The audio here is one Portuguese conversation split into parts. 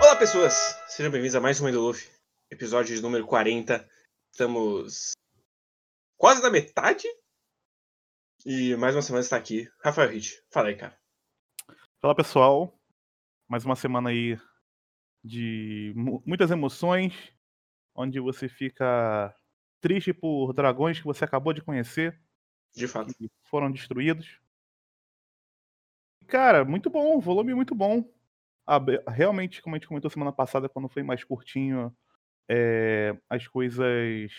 Olá, pessoas! Sejam bem-vindos a mais um Endoluff, episódio de número 40. Estamos quase na metade e mais uma semana está aqui. Rafael Hit, fala aí, cara. Fala pessoal, mais uma semana aí de mu- muitas emoções, onde você fica triste por dragões que você acabou de conhecer, De fato. que foram destruídos. Cara, muito bom, volume muito bom. Realmente, como a gente comentou semana passada, quando foi mais curtinho, é, as coisas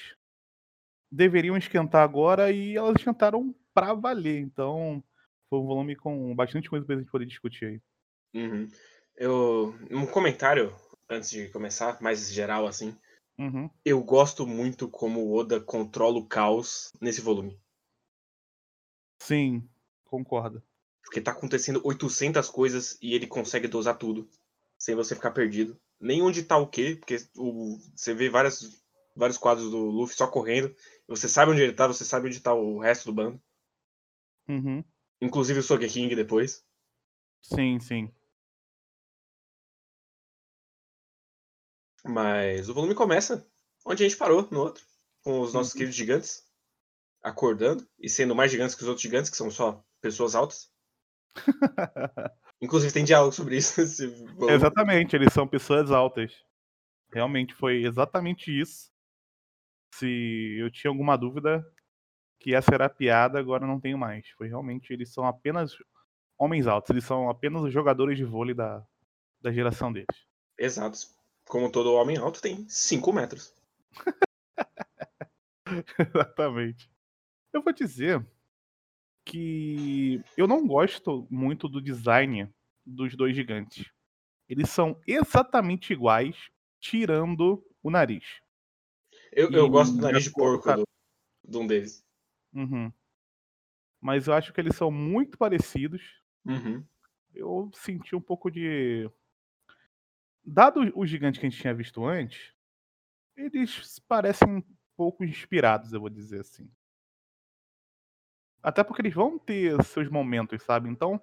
deveriam esquentar agora e elas esquentaram pra valer. Então, foi um volume com bastante coisa pra gente poder discutir aí. Uhum. Eu, um comentário antes de começar, mais geral assim. Uhum. Eu gosto muito como o Oda controla o caos nesse volume. Sim, concordo. Porque tá acontecendo 800 coisas e ele consegue dosar tudo, sem você ficar perdido. Nem onde tá o quê, porque o, você vê várias, vários quadros do Luffy só correndo. Você sabe onde ele tá, você sabe onde tá o resto do bando. Uhum. Inclusive o Sogeking depois. Sim, sim. Mas o volume começa onde a gente parou no outro. Com os nossos Uhum. queridos gigantes acordando e sendo mais gigantes que os outros gigantes, que são só pessoas altas. Inclusive tem diálogo sobre isso exatamente, eles são pessoas altas. Realmente foi exatamente isso. Se eu tinha alguma dúvida que essa era a piada, agora não tenho mais. Foi realmente, eles são apenas homens altos, eles são apenas os jogadores de vôlei da, da geração deles. Exato. Como todo homem alto tem 5 metros. Exatamente. Eu vou dizer que eu não gosto muito do design dos dois gigantes. Eles são exatamente iguais, tirando o nariz. Eu, eu gosto do nariz de porco do, de um deles. Uhum. Mas eu acho que eles são muito parecidos. Uhum. Eu senti um pouco de. Dado o gigante que a gente tinha visto antes, eles parecem um pouco inspirados, eu vou dizer assim. Até porque eles vão ter seus momentos, sabe? Então,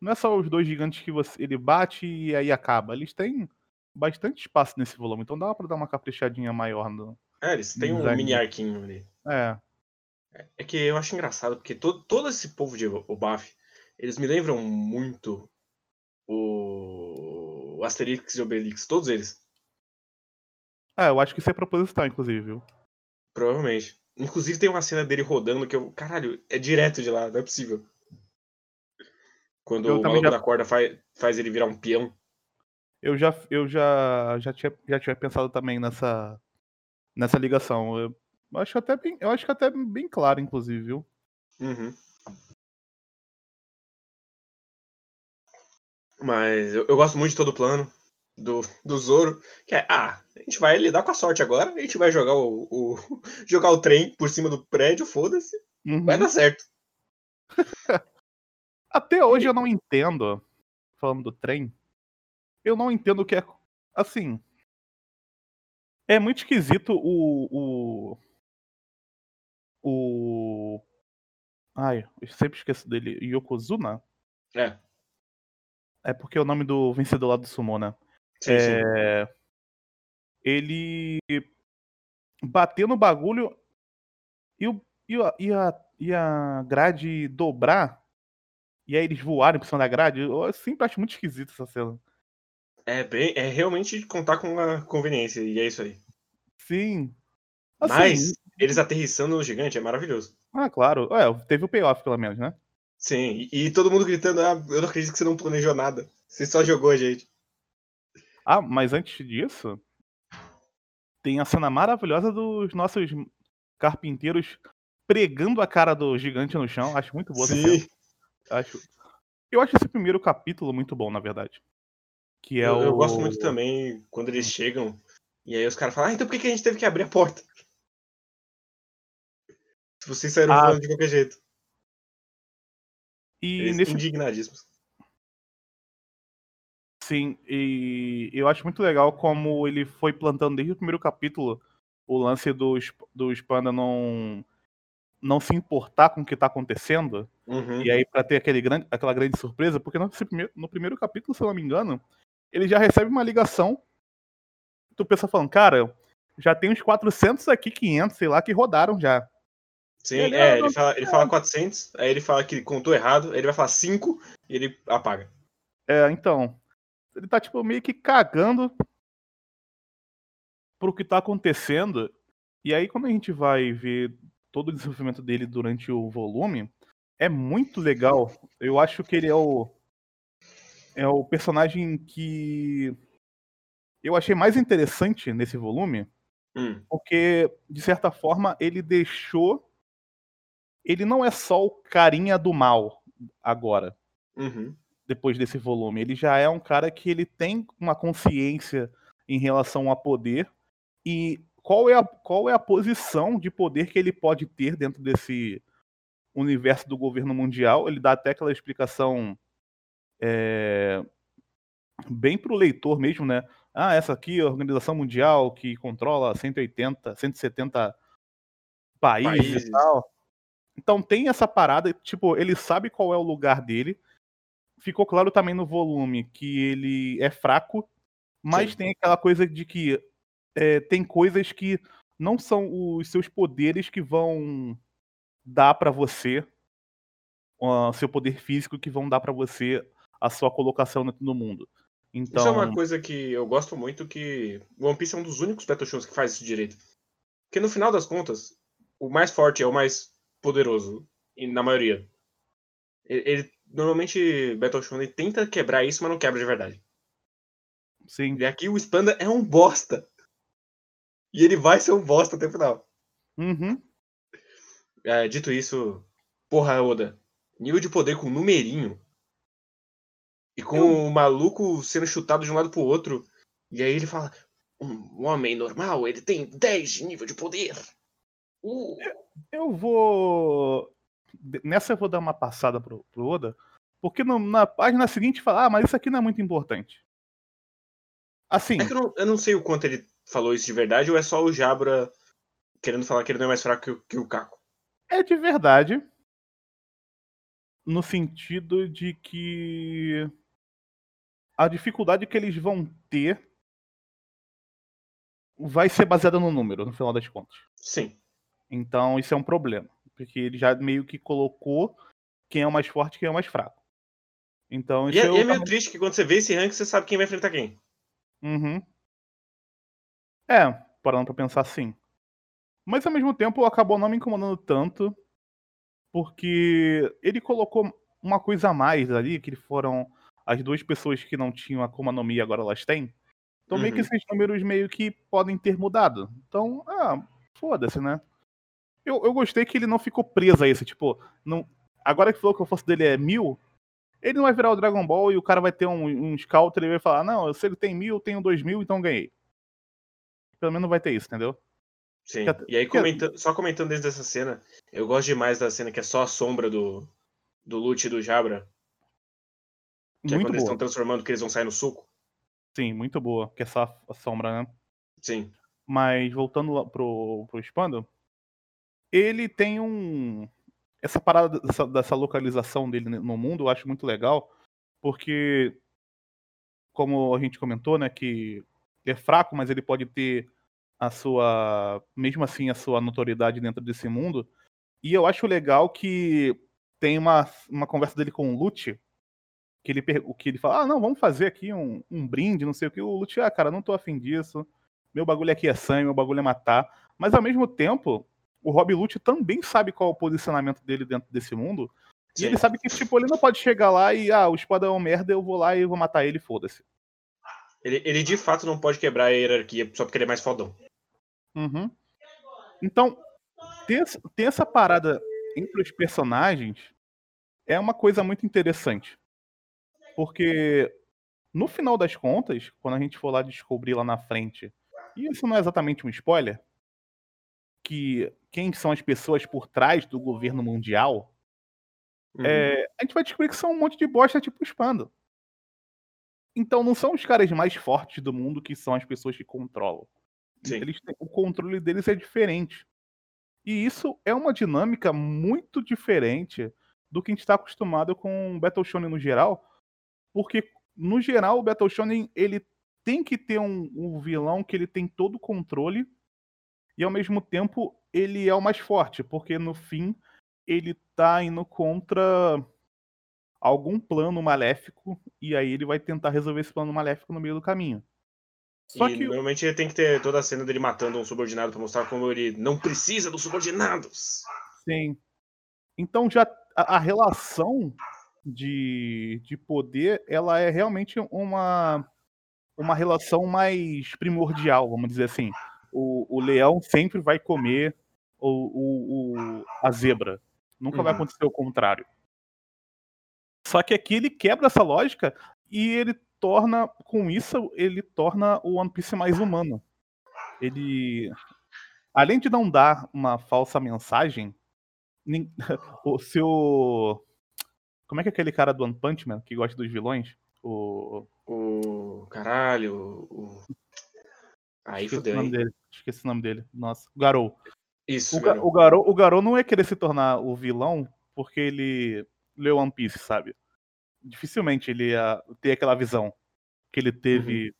não é só os dois gigantes que você, ele bate e aí acaba. Eles têm bastante espaço nesse volume, então dá pra dar uma caprichadinha maior no. É, eles têm um mini arquinho ali. É, É que eu acho engraçado, porque todo, todo esse povo de Obaf, eles me lembram muito o, o Asterix e Obelix, todos eles. é, eu acho que isso é proposital, inclusive, viu? Provavelmente. Inclusive tem uma cena dele rodando que eu. Caralho, é direto de lá, não é possível. Quando Eu o maluco já- da corda faz, faz ele virar um peão. Eu já, eu já, já, tinha, já tinha pensado também nessa, nessa ligação. Eu acho até bem, eu acho que até bem claro, inclusive, viu? Uhum. Mas eu, eu gosto muito de todo o plano do, do Zoro. Que é, ah, a gente vai lidar com a sorte agora, a gente vai jogar o, o- jogar o trem por cima do prédio, foda-se, Uhum. vai dar certo. Até hoje eu não entendo, falando do trem, eu não entendo o que é. Assim. É muito esquisito o. O. o ai, eu sempre esqueço dele. Yokozuna? É, É porque é o nome do vencedor lá do Sumo, né? Sim, sim. É, ele bater no bagulho e, o- e, a, e, a, e a grade dobrar e aí eles voarem por cima da grade. Eu sempre acho muito esquisito essa cena. É, bem, é realmente contar com a conveniência, e é isso aí. Sim. Assim, Mas eles aterrissando no gigante é maravilhoso. Ah, claro. É, teve o payoff, pelo menos, né? Sim, e, e todo mundo gritando, ah, eu não acredito que você não planejou nada. Você só jogou a gente. Ah, mas antes disso, tem a cena maravilhosa dos nossos carpinteiros pregando a cara do gigante no chão. Acho muito boa. Sim, Acho... Eu acho esse primeiro capítulo muito bom, na verdade. Que é eu, o... eu gosto muito também quando eles chegam e aí os caras falam, ah, então por que a gente teve que abrir a porta? Se vocês saíram Ah. falando de qualquer jeito. E Eles nesse indignadíssimos. Sim, e eu acho muito legal como ele foi plantando desde o primeiro capítulo o lance dos, dos panda não não se importar com o que tá acontecendo. Uhum. E aí, pra ter aquele grande, aquela grande surpresa, porque no, primeiro- no primeiro capítulo, se eu não me engano, ele já recebe uma ligação. Tu pensa falando, cara, já tem uns 400 aqui, 500, sei lá, que rodaram já. Sim, Ele, é, ah, ele fala, ele fala 400, aí ele fala que contou errado, aí ele vai falar 5 e ele apaga. É, então. Ele tá, tipo, meio que cagando pro que tá acontecendo. E aí, quando a gente vai ver todo o desenvolvimento dele durante o volume, é muito legal. Eu acho que ele é o. É o personagem que eu achei mais interessante nesse volume, Hum, porque, de certa forma, ele deixou. Ele não é só o carinha do mal agora uhum, depois desse volume. Ele já é um cara que ele tem uma consciência em relação a poder e qual é a, qual é a posição de poder que ele pode ter dentro desse universo do governo mundial. Ele dá até aquela explicação é, bem pro leitor mesmo, né? Ah, essa aqui é a organização mundial que controla 180, 170 países, Países. e tal. Então tem essa parada, tipo, ele sabe qual é o lugar dele. Ficou claro também no volume que ele é fraco, mas Sim. tem aquela coisa de que é, tem coisas que não são os seus poderes que vão dar pra você, o seu poder físico que vão dar pra você a sua colocação dentro do mundo. Então, Isso é uma coisa que eu gosto muito, que One Piece é um dos únicos Battle Shows que faz isso direito. Porque no final das contas, o mais forte é o mais poderoso, e na maioria. Ele, ele- normalmente, Battle Show ele tenta quebrar isso, mas não quebra de verdade. sim. E aqui o Spanda é um bosta. E ele vai ser um bosta até o final. Uhum. É, dito isso, porra, Oda, nível de poder com numerinho. E com Eu- o maluco sendo chutado de um lado pro outro. E aí ele fala: um homem normal, ele tem 10 de nível de poder. Uh, Eu vou. Nessa eu vou dar uma passada pro, pro Oda, porque no- na página seguinte fala, ah, mas isso aqui não é muito importante. Assim, É eu não, eu não sei o quanto ele falou isso de verdade ou é só o Jabra querendo falar que ele não é mais fraco que o, que o Caco. é de verdade. No sentido de que a dificuldade que eles vão ter vai ser baseada no número, no final das contas. Sim. Então isso é um problema. Porque ele já meio que colocou quem é o mais forte e quem é o mais fraco. Então E é, é meio também- triste que quando você vê esse rank, você sabe quem vai enfrentar quem. Uhum. É, parando pra pensar assim. Mas ao mesmo tempo acabou não me incomodando tanto, porque ele colocou uma coisa a mais ali, que foram as duas pessoas que não tinham a Akuma no Mi e agora elas têm. Então meio que Uhum. esses números meio que podem ter mudado. Então, ah, foda-se, né? Eu, eu gostei que ele não ficou preso a isso, tipo, não, agora que falou que a força dele é mil, ele não vai virar o Dragon Ball e o cara vai ter um, um scout e ele vai falar, não, se ele tem mil, eu tenho dois mil, então ganhei. Pelo menos não vai ter isso, entendeu? Sim. E aí, comentando, só comentando desde essa cena, eu gosto demais da cena que é só a sombra do, do Lute e do Jabra. Que é muito quando eles boa. estão transformando, que eles vão sair no suco. Sim, muito boa, que é só a sombra, né? Sim. Mas voltando lá pro, pro Spando, ele tem um. Essa parada dessa, dessa localização dele no mundo eu acho muito legal, porque, como a gente comentou, né, que é fraco, mas ele pode ter a sua. Mesmo assim, a sua notoriedade dentro desse mundo. E eu acho legal que tem uma, uma conversa dele com o Lute, que ele, que ele fala, ah, não, vamos fazer aqui um, um brinde, não sei o que. O Lute, ah, cara, não tô afim disso. Meu bagulho aqui é sangue, meu bagulho é matar. Mas ao mesmo tempo, o Rob Lute também sabe qual é o posicionamento dele dentro desse mundo. E Sim. ele sabe que, tipo, ele não pode chegar lá e, ah, o espada é um merda, eu vou lá e vou matar ele, foda-se. Ele, ele de fato não pode quebrar a hierarquia só porque ele é mais fodão. Uhum. Então, ter, ter essa parada entre os personagens é uma coisa muito interessante. Porque, no final das contas, quando a gente for lá descobrir lá na frente, e isso não é exatamente um spoiler, que quem são as pessoas por trás do governo mundial, Uhum. é, a gente vai descobrir que são um monte de bosta tipo Spando. Então não são os caras mais fortes do mundo que são as pessoas que controlam. Eles têm- o controle deles é diferente. E isso é uma dinâmica muito diferente do que a gente está acostumado com o Battle Shonen no geral, porque no geral o Battle Shonen ele tem que ter um, um vilão que ele tem todo o controle e ao mesmo tempo ele é o mais forte, porque no fim ele tá indo contra algum plano maléfico e aí ele vai tentar resolver esse plano maléfico no meio do caminho. Só e que normalmente ele tem que ter toda a cena dele matando um subordinado para mostrar como ele não precisa dos subordinados. Sim. Então já a, a relação de, de poder, ela é realmente uma uma relação mais primordial, vamos dizer assim. O, o leão sempre vai comer o, o, o a zebra. Nunca uhum. vai acontecer o contrário. Só que aqui ele quebra essa lógica e ele torna, com isso, ele torna o One Piece mais humano. Ele, além de não dar uma falsa mensagem, o seu. Como é que é aquele cara do One Punch Man que gosta dos vilões? O. O. Caralho. O... Aí Esqueci fudeu. O nome dele. Esqueci o nome dele. Nossa. O Garou. Isso. O, Garou. o, Garou, o Garou não ia querer se tornar o vilão porque ele leu One Piece, sabe? Dificilmente ele ia ter aquela visão que ele teve. Uhum.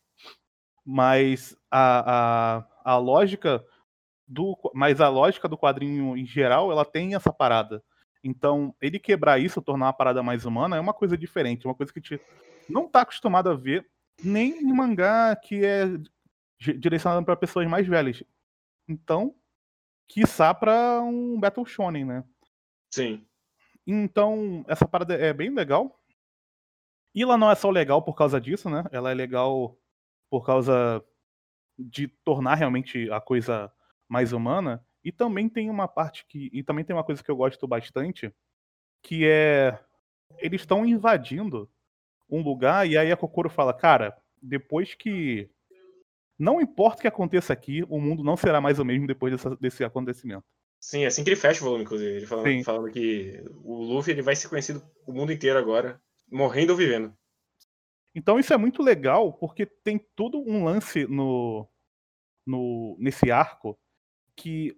Mas a, a, a lógica do. Mas a lógica do quadrinho em geral, ela tem essa parada. Então, ele quebrar isso, tornar uma parada mais humana, é uma coisa diferente, uma coisa que a gente não tá acostumado a ver, nem em mangá que é direcionado para pessoas mais velhas. Então, quiçá para um Battle Shonen, né? Sim. Então, essa parada é bem legal. E ela não é só legal por causa disso, né? Ela é legal por causa de tornar realmente a coisa mais humana. E também tem uma parte que. E também tem uma coisa que eu gosto bastante, que é. Eles estão invadindo um lugar e aí a Kokoro fala, cara, depois que. Não importa o que aconteça aqui, o mundo não será mais o mesmo depois dessa, desse acontecimento. Sim, é assim que ele fecha o volume, inclusive. Ele falando, falando que o Luffy ele vai ser conhecido o mundo inteiro agora, morrendo ou vivendo. Então isso é muito legal, porque tem todo um lance no, no nesse arco que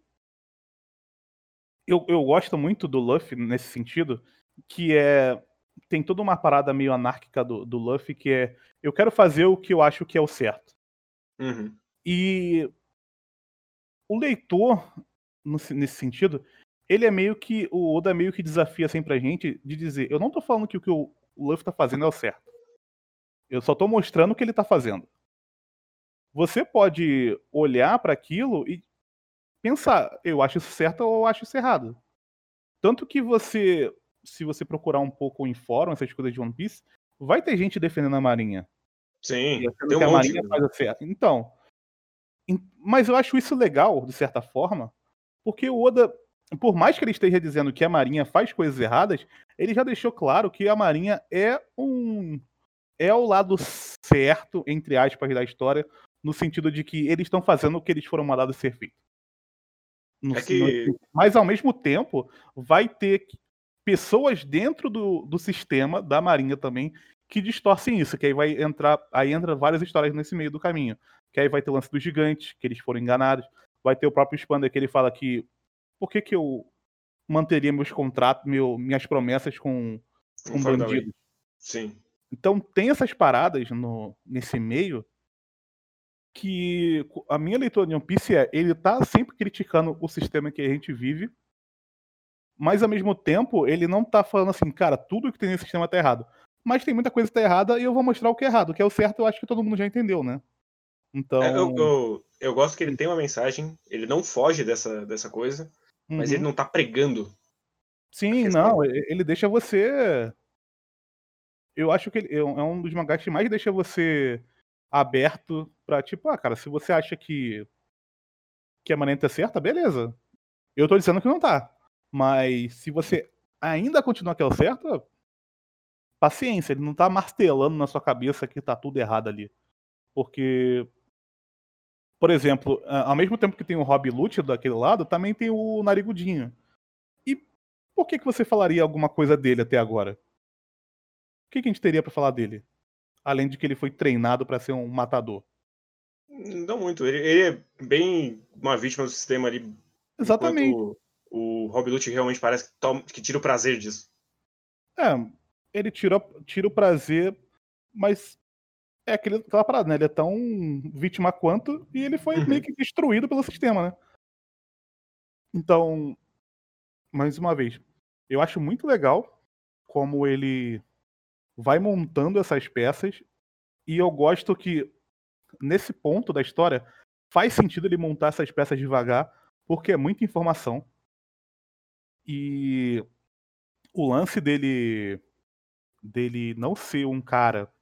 eu, eu gosto muito do Luffy nesse sentido, que é tem toda uma parada meio anárquica do, do Luffy, que é eu quero fazer o que eu acho que é o certo. Uhum. E o leitor nesse sentido, ele é meio que. O Oda meio que desafia sempre a gente de dizer: eu não tô falando que o que o Luffy tá fazendo é o certo. Eu só tô mostrando o que ele tá fazendo. Você pode olhar para aquilo e pensar: eu acho isso certo ou eu acho isso errado. Tanto que você, se você procurar um pouco em fórum, essas coisas de One Piece, vai ter gente defendendo a Marinha. Sim, tem um a Marinha faz o certo. Então, mas eu acho isso legal, de certa forma, porque o Oda, por mais que ele esteja dizendo que a Marinha faz coisas erradas, ele já deixou claro que a Marinha é um. é o lado certo, entre aspas, da história, no sentido de que eles estão fazendo o que eles foram mandados ser feito. No, é que... No, mas ao mesmo tempo, vai ter pessoas dentro do, do sistema da Marinha também que distorcem isso, que aí vai entrar, aí entra várias histórias nesse meio do caminho. Que aí vai ter o lance dos gigantes, que eles foram enganados. Vai ter o próprio Spander que ele fala que por que, que eu manteria meus contratos, meu, minhas promessas com, com bandidos? Sim. Então tem essas paradas no, nesse meio que a minha leitura de One Piece é ele tá sempre criticando o sistema que a gente vive, mas ao mesmo tempo ele não tá falando assim, cara, tudo que tem nesse sistema tá errado. Mas tem muita coisa que tá errada e eu vou mostrar o que é errado. O que é o certo, eu acho que todo mundo já entendeu, né? Então. É, eu, eu, eu, gosto que ele tem uma mensagem, ele não foge dessa, dessa coisa, uhum. mas ele uhum. não tá pregando. Sim, não, ele deixa você. Eu acho que ele é um dos mangás que mais deixa você aberto pra, tipo, ah, cara, se você acha que, que a maneira tá certa, beleza. Eu tô dizendo que não tá. Mas se você ainda continua que é o certo, paciência, ele não tá martelando na sua cabeça que tá tudo errado ali. Porque por exemplo, ao mesmo tempo que tem o Rob Lute daquele lado, também tem o Narigudinho. E por que, que você falaria alguma coisa dele até agora? O que, que a gente teria para falar dele? Além de que ele foi treinado para ser um matador. Não muito. Ele, ele, é bem uma vítima do sistema ali. Exatamente. O, o Rob Lute realmente parece que, toma, que tira o prazer disso. É, ele tira, tira o prazer, mas é aquele, aquela parada, né? Ele é tão vítima quanto e ele foi Uhum. meio que destruído pelo sistema, né? Então, mais uma vez, eu acho muito legal como ele vai montando essas peças e eu gosto que nesse ponto da história faz sentido ele montar essas peças devagar porque é muita informação e o lance dele dele não ser um cara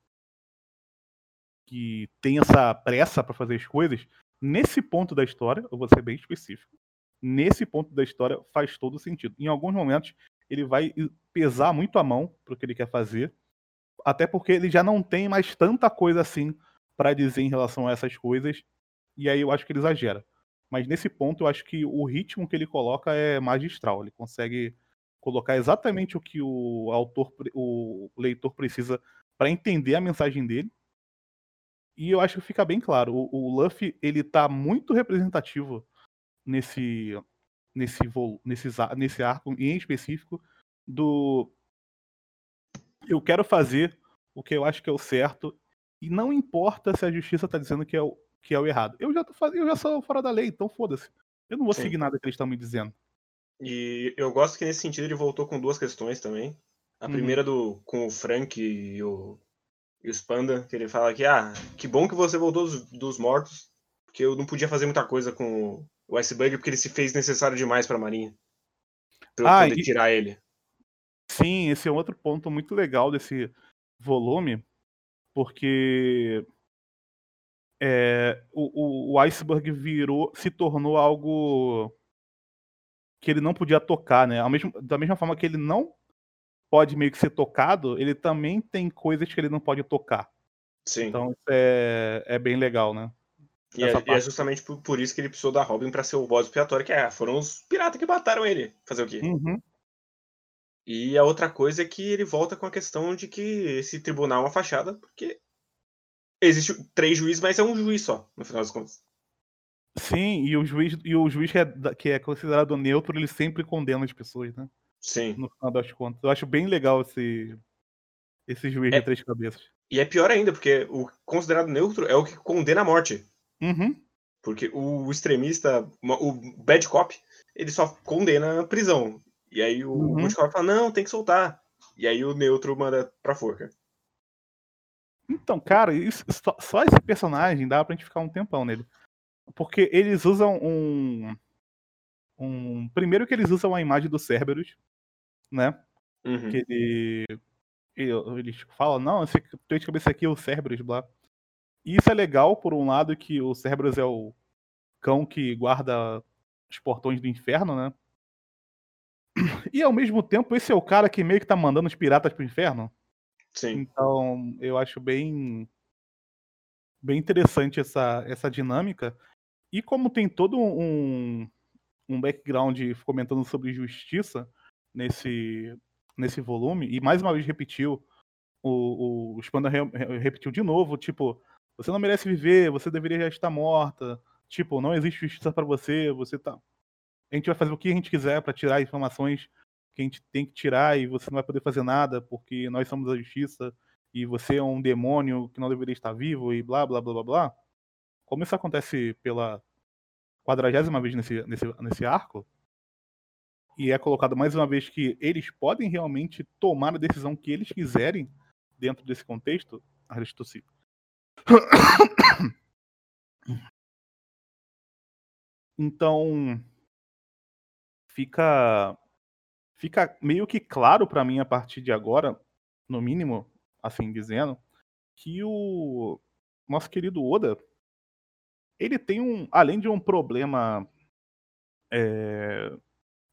que tem essa pressa pra fazer as coisas nesse ponto da história eu vou ser bem específico nesse ponto da história faz todo sentido. Em alguns momentos ele vai pesar muito a mão pro que ele quer fazer até porque ele já não tem mais tanta coisa assim pra dizer em relação a essas coisas e aí eu acho que ele exagera. Mas nesse ponto eu acho que o ritmo que ele coloca é magistral ele consegue colocar exatamente o que o autor o leitor precisa pra entender a mensagem dele e eu acho que fica bem claro o, o Luffy ele tá muito representativo nesse nesse ar- nesse arco em específico do eu quero fazer o que eu acho que é o certo e não importa se a justiça tá dizendo que é o que é o errado. Eu já tô fazendo, eu já sou fora da lei, então foda-se. Eu não vou Sim. seguir nada que eles estão me dizendo. E eu gosto que nesse sentido ele voltou com duas questões também. A Uhum. primeira do com o Frank e o, e os Panda, que ele fala que, ah, que bom que você voltou dos, dos mortos, porque eu não podia fazer muita coisa com o Iceberg, porque ele se fez necessário demais pra Marinha. Pra Ah, poder e- tirar ele. Sim, esse é um outro ponto muito legal desse volume, porque é, o, o, o iceberg virou, se tornou algo que ele não podia tocar, né? Mesmo, da mesma forma que ele não pode meio que ser tocado, ele também tem coisas que ele não pode tocar. Sim. Então é, é bem legal, né? e, é, essa e é justamente por, por isso que ele precisou da Robin pra ser o bode expiatório, que é, foram os piratas que mataram ele. Fazer o quê? Uhum. E a outra coisa é que ele volta com a questão de que esse tribunal é uma fachada, porque existe três juízes, mas é um juiz só, no final das contas. Sim, e o juiz, e o juiz que, é, que é considerado neutro, ele sempre condena as pessoas, né? Sim. No final das contas. Eu acho bem legal esse, esse juiz É. de três cabeças. E é pior ainda, porque o considerado neutro é o que condena a morte. Uhum. Porque o extremista, o bad cop, ele só condena a prisão. E aí o Uhum. good cop fala, não, tem que soltar. E aí o neutro manda pra forca. Então, cara, isso- só, só esse personagem dá pra gente ficar um tempão nele. Porque eles usam um. um primeiro que eles usam a imagem do Cerberus, né? Uhum. Que ele, ele- Eles falam, não, esse teu de cabeça aqui é o Cerberus, blá. E isso é legal, por um lado, que o Cerberus é o cão que guarda os portões do inferno, né? E ao mesmo tempo, esse é o cara que meio que tá mandando os piratas pro inferno. Sim. Então, eu acho bem bem interessante essa, essa dinâmica. E como tem todo um, um background comentando sobre justiça nesse, nesse volume, e mais uma vez repetiu, o, o Spanda re- re- repetiu de novo, tipo, você não merece viver, você deveria já estar morta, tipo, não existe justiça pra você, você tá... A gente vai fazer o que a gente quiser pra tirar informações que a gente tem que tirar e você não vai poder fazer nada porque nós somos a justiça e você é um demônio que não deveria estar vivo e blá blá blá blá blá. Como isso acontece pela quadragésima vez nesse, nesse, nesse arco, e é colocado mais uma vez que eles podem realmente tomar a decisão que eles quiserem dentro desse contexto, eu tossir. Então fica fica meio que claro pra mim a partir de agora, no mínimo, assim dizendo, que o nosso querido Oda ele tem um, além de um problema, é,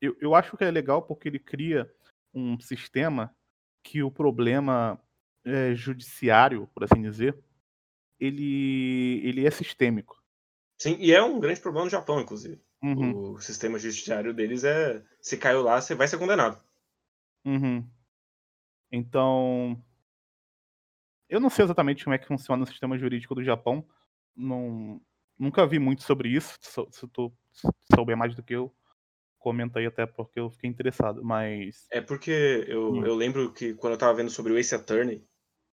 eu, eu acho que é legal porque ele cria um sistema que o problema é, judiciário, por assim dizer, ele, ele é sistêmico. Sim, e é um grande problema no Japão, inclusive. Uhum, O sistema judiciário deles é. Se caiu lá, você vai ser condenado. uhum. Então, eu não sei exatamente como é que funciona o sistema jurídico do Japão. Não, nunca vi muito sobre isso. Se, tu souber mais do que eu, comenta aí até porque eu fiquei interessado, mas. É porque eu, hum. eu lembro que quando eu tava vendo sobre o Ace Attorney,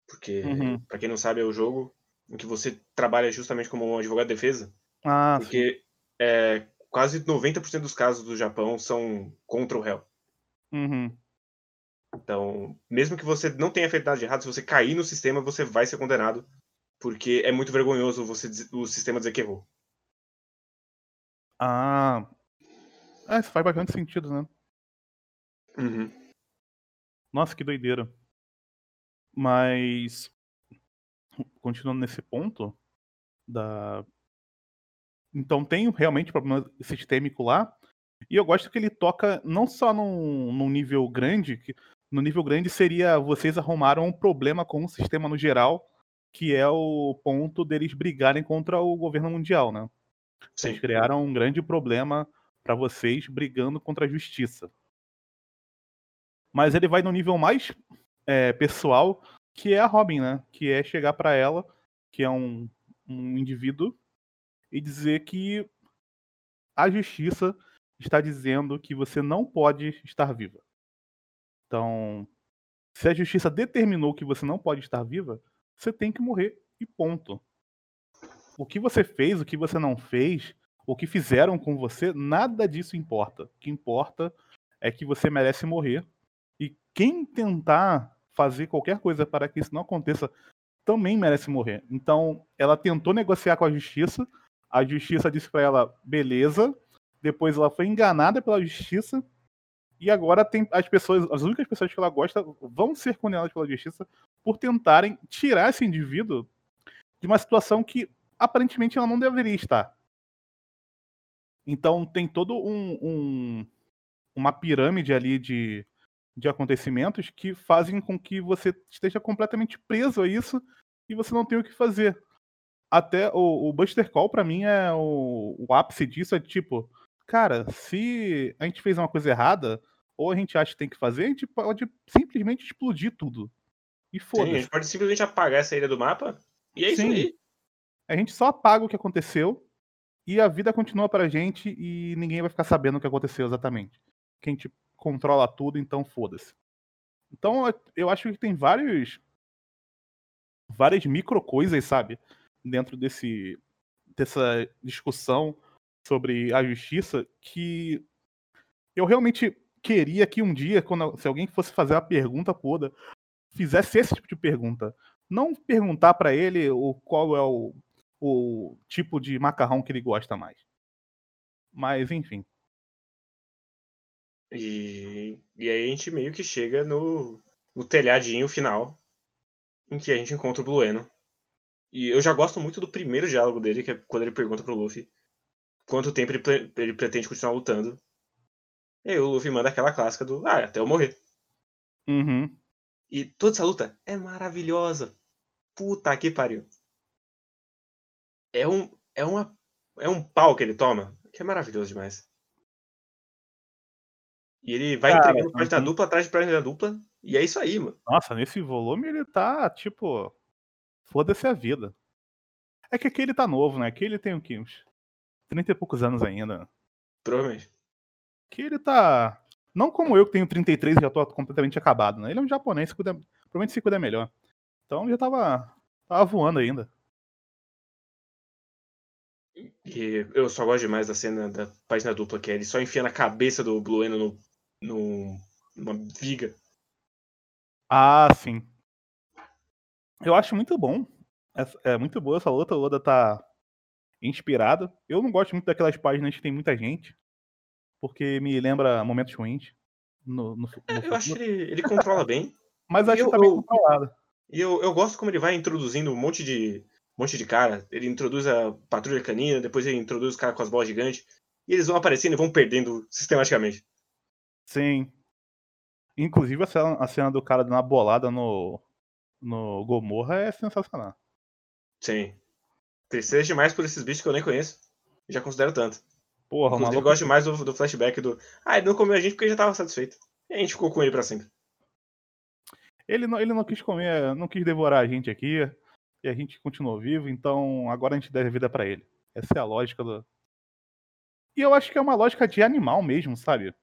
porque, uhum. para quem não sabe, é o jogo em que você trabalha justamente como um advogado de defesa. Ah, porque é, quase 90% dos casos do Japão são contra o réu. Uhum. Então, mesmo que você não tenha feito nada de errado, se você cair no sistema, você vai ser condenado. Porque é muito vergonhoso você o sistema dizer que errou. Ah. É, isso faz bastante sentido, né? Uhum. Nossa, que doideira. Mas. Continuando nesse ponto. Da. Então tem realmente problema sistêmico lá. E eu gosto que ele toca não só num, num nível grande, que no nível grande seria vocês arrumaram um problema com o sistema no geral, que é o ponto deles brigarem contra o governo mundial, né? Sim. Vocês criaram um grande problema para vocês brigando contra a justiça. Mas ele vai no nível mais é, pessoal, que é a Robin, né? Que é chegar para ela, que é um, um indivíduo, e dizer que a justiça está dizendo que você não pode estar viva. Então, se a justiça determinou que você não pode estar viva, você tem que morrer e ponto. O que você fez, o que você não fez, o que fizeram com você, nada disso importa. O que importa é que você merece morrer. E quem tentar fazer qualquer coisa para que isso não aconteça também merece morrer. Então, ela tentou negociar com a justiça, a justiça disse para ela, beleza. Depois ela foi enganada pela justiça e agora tem as pessoas, as únicas pessoas que ela gosta vão ser condenadas pela justiça por tentarem tirar esse indivíduo de uma situação que aparentemente ela não deveria estar. Então tem todo um, um uma pirâmide ali de, de acontecimentos que fazem com que você esteja completamente preso a isso e você não tem o que fazer. Até o, o Buster Call, para mim, é o, o ápice disso. É tipo, cara, se a gente fez uma coisa errada, ou a gente acha que tem que fazer, a gente pode simplesmente explodir tudo. E foda-se. a gente pode simplesmente apagar essa ilha do mapa e é Sim. isso aí. A gente só apaga o que aconteceu e a vida continua pra gente e ninguém vai ficar sabendo o que aconteceu exatamente. Que a gente controla tudo, então foda-se. Então eu acho que tem vários. várias micro coisas, sabe? Dentro desse, dessa discussão sobre a justiça que eu realmente queria que um dia, quando, se alguém fosse fazer uma pergunta pro Oda, fizesse esse tipo de pergunta. Não perguntar para ele o, qual é o, o tipo de macarrão que ele gosta mais. Mas, enfim. E, e aí a gente meio que chega no, no telhadinho final, em que a gente encontra o Blueno. E eu já gosto muito do primeiro diálogo dele, que é quando ele pergunta pro Luffy quanto tempo ele, ele pretende continuar lutando. E aí o Luffy manda aquela clássica do Ah, até eu morrer. Uhum. E toda essa luta é maravilhosa. Puta que pariu. É um. É uma. É um pau que ele toma, que é maravilhoso demais. E ele vai Cara, entregando página uhum. dupla atrás de página dupla. E é isso aí, mano. Nossa, nesse volume ele tá, tipo. Foda-se a vida. É que aqui ele tá novo, né? Aqui ele tem o quê? Uns 30 e poucos anos ainda. Provavelmente que ele tá. Não como eu que tenho 33 e já tô completamente acabado, né? Ele é um japonês, se cuida, provavelmente se cuida melhor. Então já tava, tava voando ainda. E eu só gosto demais da cena da página dupla, que é ele só enfia na cabeça do Blueno no, no, numa viga. Ah, sim. Eu acho muito bom. É, é muito boa essa luta. O Oda tá inspirado. Eu não gosto muito daquelas páginas que tem muita gente porque me lembra momentos ruins. No, no, no é, eu acho que ele, ele controla bem. Mas acho eu, que tá bem eu, controlado. E eu, eu gosto como ele vai introduzindo um monte de, um monte de cara. Ele introduz a patrulha canina, depois ele introduz os caras com as bolas gigantes. E eles vão aparecendo e vão perdendo sistematicamente. Sim. Inclusive a cena, a cena do cara dando uma bolada no, no Gomorra é sensacional. Sim. Tristeza demais por esses bichos que eu nem conheço. Já considero tanto. Porra, Inclusive, eu gosto mais do, do, flashback do. Ah, ele não comeu a gente porque ele já tava satisfeito. E a gente ficou com ele pra sempre. Ele não, ele não quis comer, não quis devorar a gente aqui. E a gente continuou vivo, então agora a gente deve vida para ele. Essa é a lógica do, E eu acho que é uma lógica de animal mesmo, sabe?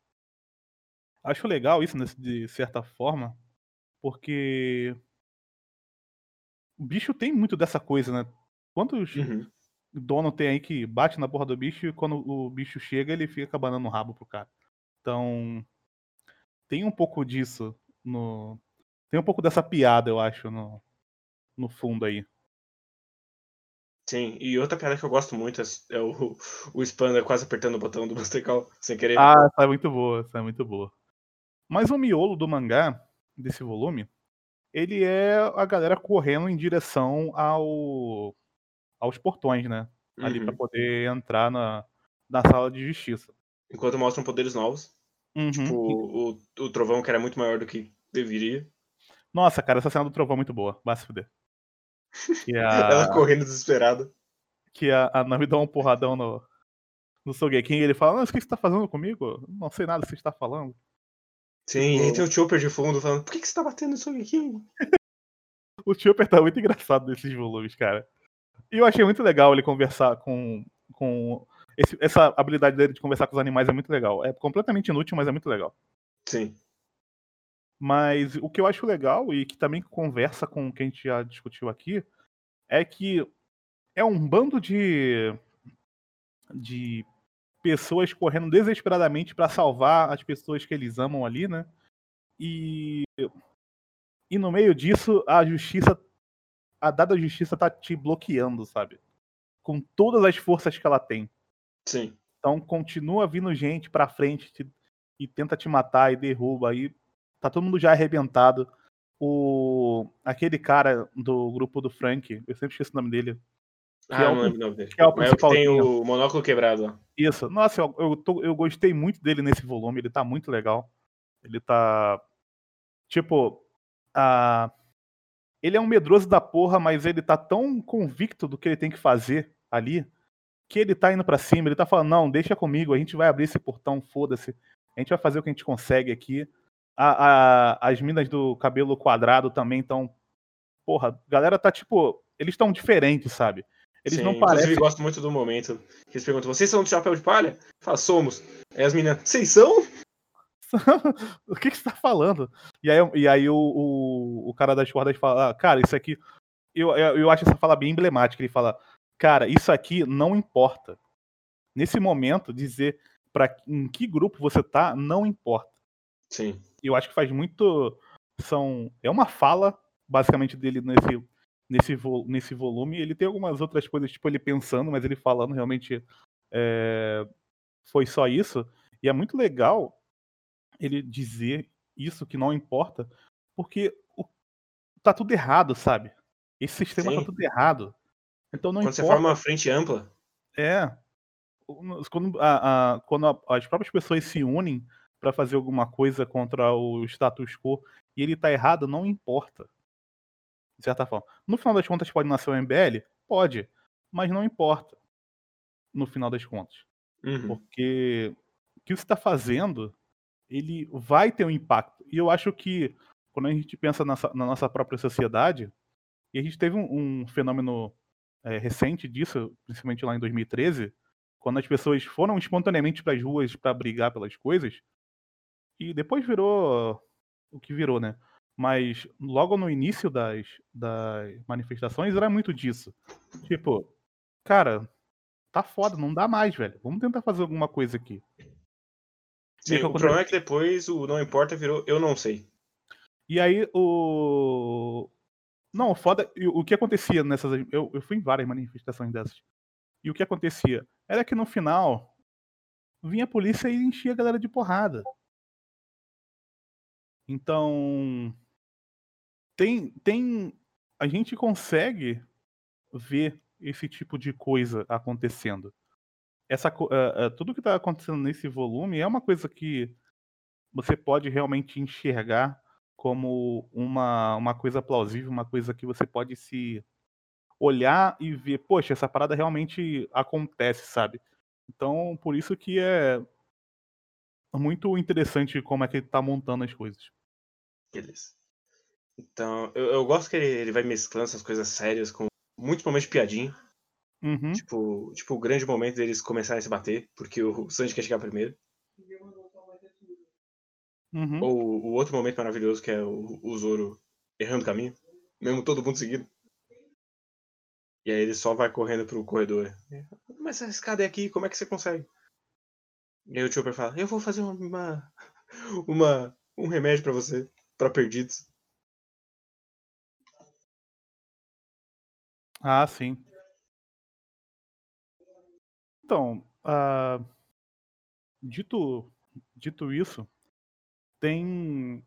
Acho legal isso, de certa forma, porque o bicho tem muito dessa coisa, né? Quantos Uhum. Dono tem aí que bate na porra do bicho e quando o bicho chega ele fica abanando o rabo pro cara. Então, tem um pouco disso no. Tem um pouco dessa piada, eu acho, no, no fundo aí. Sim, e outra piada que eu gosto muito é, é o, o Spanda quase apertando o botão do Buster Call sem querer. Ah, essa é muito boa, essa é muito boa. Mas o miolo do mangá, desse volume, ele é a galera correndo em direção ao, aos portões, né? Ali Uhum. pra poder entrar na, na sala de justiça. Enquanto mostram poderes novos. Uhum. Tipo, o, o trovão que era muito maior do que deveria. Nossa, cara, essa cena do trovão é muito boa. Vai se fuder. A, Ela correndo desesperada. que a, a Nami dá um porradão no, no Sogeking e ele fala, não, o que você tá fazendo comigo? Não sei nada do que você está falando. Sim, Tipo- e tem o Chopper de fundo falando, por que, que você tá batendo isso aqui? O Chopper tá muito engraçado nesses volumes, cara. E eu achei muito legal ele conversar com. com esse- essa habilidade dele de conversar com os animais é muito legal. É completamente inútil, mas é muito legal. Sim. Mas o que eu acho legal e que também conversa com o que a gente já discutiu aqui é que é um bando de de pessoas correndo desesperadamente para salvar as pessoas que eles amam ali, né? E e no meio disso a justiça a dada justiça tá te bloqueando, sabe? Com todas as forças que ela tem. Sim. Então continua vindo gente pra frente te- e tenta te matar e derruba aí. Tá todo mundo já arrebentado. O aquele cara do grupo do Frank, eu sempre esqueço o nome dele. Ah, é eu o- não lembro o nome dele. que é o Mas é o que tem o monóculo quebrado. Isso. Nossa, eu, eu, tô- eu gostei muito dele nesse volume, ele tá muito legal. Ele tá tipo a ele é um medroso da porra, mas ele tá tão convicto do que ele tem que fazer ali, que ele tá indo pra cima, ele tá falando, não, deixa comigo, a gente vai abrir esse portão, foda-se. A gente vai fazer o que a gente consegue aqui. A- a- as minas do cabelo quadrado também estão. Porra, a galera tá tipo. Eles estão diferentes, sabe? Eles Sim, não parecem. gosto muito do momento que eles perguntam, vocês são do chapéu de palha? Fala, somos. Aí as meninas, vocês são? o que, que você tá falando? E aí, e aí o, o, o cara das cordas fala, ah, cara, isso aqui. Eu, eu, eu acho essa fala bem emblemática. Ele fala, cara, isso aqui não importa. Nesse momento, dizer para em que grupo você tá, não importa. Sim. eu acho que faz muito. São, é uma fala, basicamente, dele nesse, nesse, nesse volume. Ele tem algumas outras coisas, tipo, ele pensando, mas ele falando realmente é, foi só isso. E é muito legal ele dizer isso, que não importa, porque o- tá tudo errado, sabe? Esse sistema tá Sim. tudo errado. Então não Quando você importa. forma uma frente ampla, É. Quando, a- a- quando a- as próprias pessoas se unem pra fazer alguma coisa contra o status quo e ele tá errado, não importa. De certa forma. No final das contas, pode nascer o MBL? Pode. Mas não importa. No final das contas. uhum, Porque o que você está fazendo, ele vai ter um impacto. E eu acho que quando a gente pensa nessa- na nossa própria sociedade, e a gente teve um, um fenômeno é, recente disso, principalmente lá em 2013, quando as pessoas foram espontaneamente para as ruas para brigar pelas coisas, e depois virou o que virou, né? Mas logo no início das, das manifestações era muito disso. Tipo, cara, tá foda, não dá mais, velho. Vamos tentar fazer alguma coisa aqui. Sim, o problema é que depois o não importa virou eu não sei. E aí o. Não, foda. O que acontecia nessas. Eu, eu fui em várias manifestações dessas. E o que acontecia? Era que no final vinha a polícia e enchia a galera de porrada. Então. Tem. tem a gente consegue ver esse tipo de coisa acontecendo. Essa, eh, eh, tudo que está acontecendo nesse volume é uma coisa que você pode realmente enxergar como uma, uma coisa plausível, uma coisa que você pode se olhar e ver, poxa, essa parada realmente acontece, sabe? Então, por isso que é muito interessante como é que ele tá montando as coisas. Beleza. Então, eu, eu gosto que ele, ele vai mesclando essas coisas sérias com muitos momentos de piadinha. Uhum. Tipo, tipo, o grande momento deles começarem a se bater, porque o Sanji quer chegar primeiro. Uhum. Ou o outro momento maravilhoso que é o, o Zoro errando o caminho, mesmo todo mundo seguindo. E aí ele só vai correndo pro corredor. Mas essa escada é aqui, como é que você consegue? E aí o Chopper fala, eu vou fazer uma. uma um remédio pra você, pra perdidos. Ah, sim. Então, ah, dito, dito isso, tem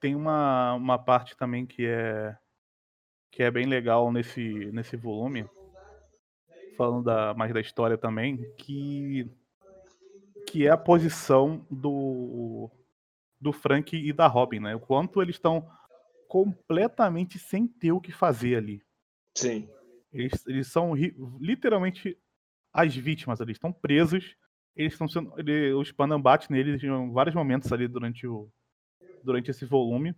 tem uma, uma parte também que é que é bem legal nesse nesse volume, falando da, mais da história também, que que é a posição do do Frank e da Robin, né? O quanto eles estão completamente sem ter o que fazer ali. Sim. Eles, eles são literalmente as vítimas ali, estão presos. Eles estão sendo. Ele, o Spanam bate neles em vários momentos ali durante, o, durante esse volume.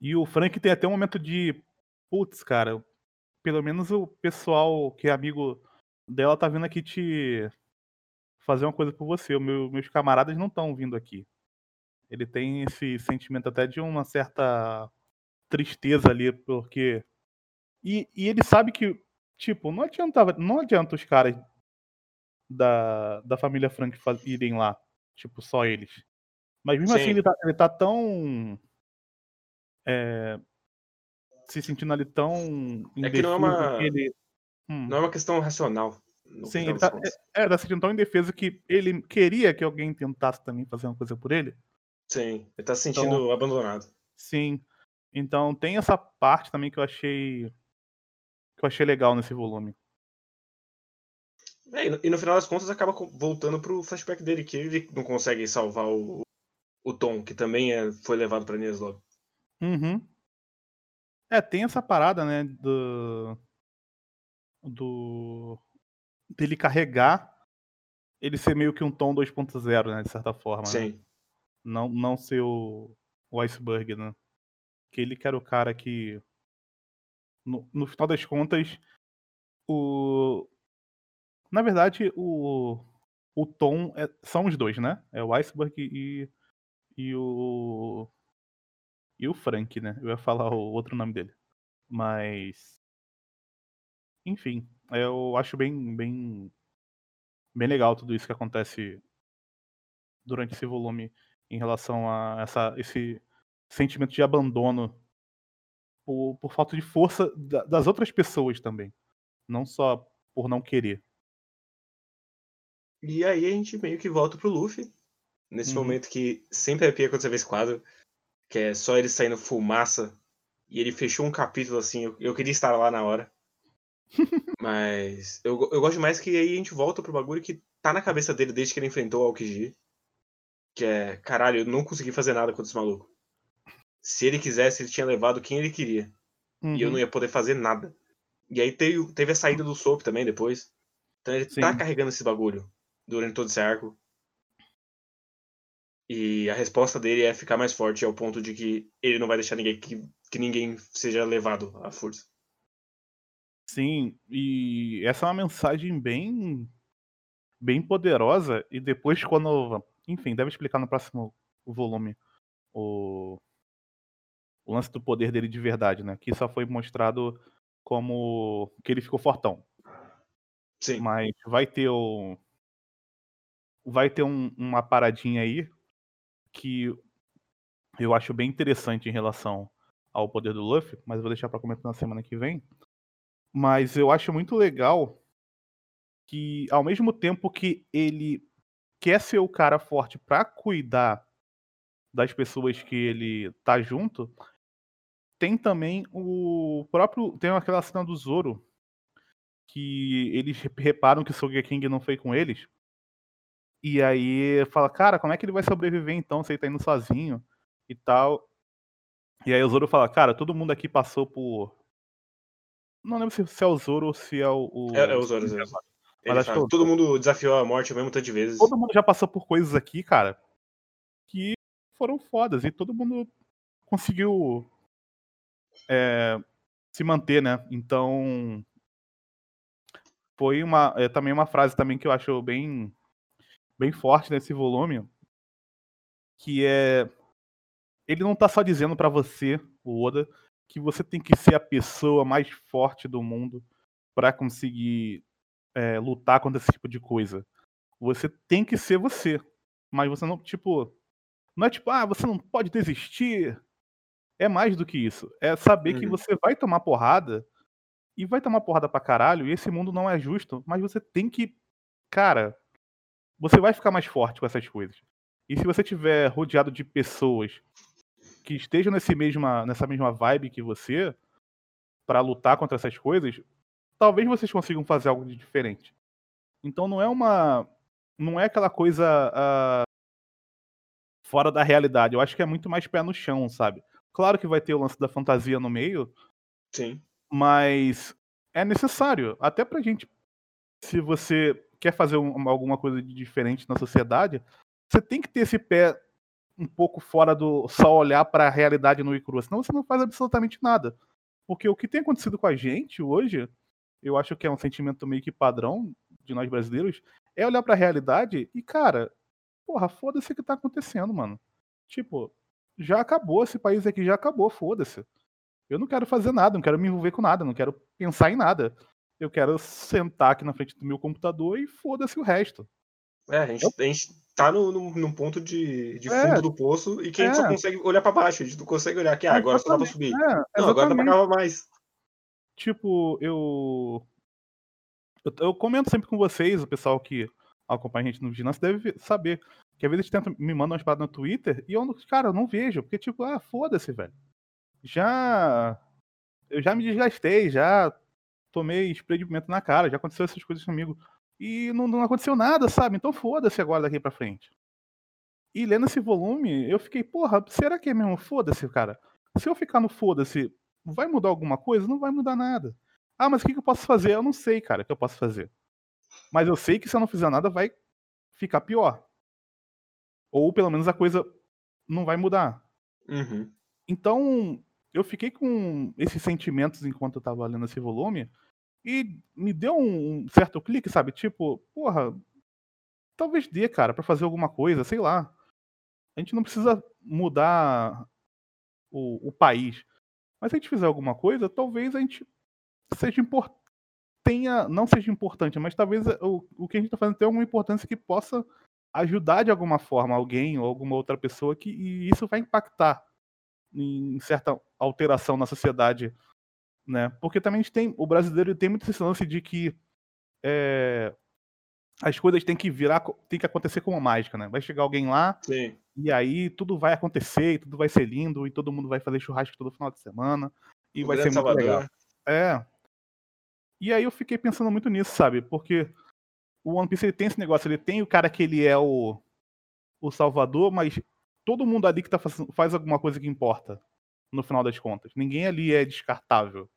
E o Frank tem até um momento de. Putz, cara, pelo menos o pessoal que é amigo dela tá vindo aqui te fazer uma coisa por você. Meu- meus camaradas não estão vindo aqui. Ele tem esse sentimento até de uma certa tristeza ali, porque. E, e ele sabe que, tipo, não adiantava, não adianta os caras da, da família Frank faz- irem lá. Tipo, só eles. Mas mesmo Sim. assim, ele tá, ele tá tão. é, se sentindo ali tão. É que não é uma- ele. Hum. Não é uma questão racional. Sim, ele tá, é, é, tá se sentindo tão indefeso que ele queria que alguém tentasse também fazer uma coisa por ele. Sim, ele tá se sentindo Então- abandonado. Sim. Então tem essa parte também que eu achei. Que eu achei legal nesse volume. É, e no- e no final das contas acaba voltando pro flashback dele, que ele não consegue salvar o, o Tom, que também é, foi levado pra Nias Lobby. Uhum. É, tem essa parada, né, do. do. dele carregar ele ser meio que um Tom 2.0, né, de certa forma. né? Sim. Não, não ser o, o iceberg, né? Que ele que era o cara que. No, no final das contas, o. Na verdade, o. O Tom é- são os dois, né? É o iceberg e. E o. E o Frank, né? Eu ia falar o outro nome dele. Mas. Enfim, eu acho bem. bem. bem legal tudo isso que acontece durante esse volume em relação a essa, esse sentimento de abandono por, por falta de força da- das outras pessoas também. Não só por não querer. E aí a gente meio que volta pro Luffy. Nesse Uhum. momento que sempre arrepia quando você vê esse quadro. Que é só ele saindo fumaça. E ele fechou um capítulo assim. Eu, eu queria estar lá na hora. Mas eu, eu gosto mais que aí a gente volta pro bagulho que tá na cabeça dele desde que ele enfrentou o Aokiji. Que é, caralho, eu não consegui fazer nada contra esse maluco. Se ele quisesse, ele tinha levado quem ele queria. E eu Uhum. não ia poder fazer nada. E aí teve, teve a saída do Soap também depois. Então ele tá Sim. carregando esse bagulho durante todo esse arco. E a resposta dele é ficar mais forte ao ponto de que ele não vai deixar ninguém que, que ninguém seja levado à força. Sim, e essa é uma mensagem bem bem poderosa e depois quando, enfim, deve explicar no próximo volume o, o lance do poder dele de verdade, né? Que só foi mostrado como que ele ficou fortão, Sim. mas vai ter o vai ter um- uma paradinha aí que eu acho bem interessante em relação ao poder do Luffy, mas eu vou deixar pra comentar na semana que vem. Mas eu acho muito legal que ao mesmo tempo que ele quer ser o cara forte pra cuidar das pessoas que ele tá junto, tem também o próprio tem aquela cena do Zoro que eles re- reparam que o Sogeking não foi com eles. E aí fala, cara, como é que ele vai sobreviver então se ele tá indo sozinho e tal. E aí o Zoro fala, cara, todo mundo aqui passou por não lembro se é o Zoro ou se é o, o- É, é os Zoro, é Zoro. Acho fala, que eu- todo mundo desafiou a morte o mesmo tanto de vezes. todo mundo já passou por coisas aqui, cara, que foram fodas e todo mundo conseguiu é, se manter, né? Então foi uma é, também uma frase também que eu acho bem bem forte nesse volume, que é ele não tá só dizendo para você, o Oda, que você tem que ser a pessoa mais forte do mundo para conseguir é, lutar contra esse tipo de coisa. Você tem que ser você, mas você não, tipo, não é tipo, ah, você não pode desistir. É mais do que isso. É saber uhum. que você vai tomar porrada e vai tomar porrada pra caralho, e esse mundo não é justo, mas você tem que. Cara, você vai ficar mais forte com essas coisas. E se você tiver rodeado de pessoas que estejam nesse mesma, nessa mesma vibe que você, para lutar contra essas coisas, talvez vocês consigam fazer algo de diferente. Então não é uma. Não é aquela coisa uh, fora da realidade. Eu acho que é muito mais pé no chão, sabe? Claro que vai ter o lance da fantasia no meio. Sim. Mas é necessário. Até pra gente. Se você quer fazer um, alguma coisa de diferente na sociedade, você tem que ter esse pé um pouco fora do só olhar para a realidade no e crua, senão você não faz absolutamente nada. Porque o que tem acontecido com a gente hoje, eu acho que é um sentimento meio que padrão de nós brasileiros, é olhar para a realidade e, cara, porra, foda-se o que tá acontecendo, mano. Tipo, já acabou, esse país aqui já acabou, foda-se. Eu não quero fazer nada, não quero me envolver com nada, não quero pensar em nada. Eu quero sentar aqui na frente do meu computador e foda-se o resto. É, a gente, a gente tá no, no, num ponto de, de fundo é, do poço e que a gente é. só consegue olhar para baixo, a gente não consegue olhar aqui, ah, agora só dá pra subir. É, não, agora pra cavar mais. Tipo, eu... eu. Eu comento sempre com vocês, o pessoal que acompanha a gente no Vigilância deve saber. Que às vezes tentam, me mandam umas paradas no Twitter e eu, cara, eu não vejo. Porque, tipo, ah, foda-se, velho. Já. Eu já me desgastei, já tomei spray de pimenta na cara, já aconteceu essas coisas comigo. E não, não aconteceu nada, sabe? Então foda-se agora daqui pra frente. E lendo esse volume, eu fiquei, porra, será que é mesmo? Foda-se, cara. Se eu ficar no foda-se, vai mudar alguma coisa? Não vai mudar nada. Ah, mas o que, que eu posso fazer? Eu não sei, cara, o que eu posso fazer. Mas eu sei que se eu não fizer nada, vai ficar pior. Ou pelo menos a coisa não vai mudar. Uhum. Então, eu fiquei com esses sentimentos enquanto eu tava lendo esse volume. E me deu um certo clique, sabe? Tipo, porra, talvez dê, cara, para fazer alguma coisa, sei lá. A gente não precisa mudar o, o país. Mas se a gente fizer alguma coisa, talvez a gente seja importante. Tenha, não seja importante, mas talvez o, o que a gente está fazendo tenha alguma importância que possa ajudar de alguma forma alguém ou alguma outra pessoa que e isso vai impactar em certa alteração na sociedade né? Porque também a gente tem, o brasileiro tem muito esse lance de que é, as coisas têm que virar, tem que acontecer como mágica, né? Vai chegar alguém lá Sim. e aí tudo vai acontecer, e tudo vai ser lindo e todo mundo vai fazer churrasco todo final de semana e o vai ser muito Salvador. legal. É. E aí eu fiquei pensando muito nisso, sabe? Porque o One Piece ele tem esse negócio, ele tem o cara que ele é o, o salvador, mas todo mundo ali que tá faz, faz alguma coisa que importa no final das contas. Ninguém ali é descartável.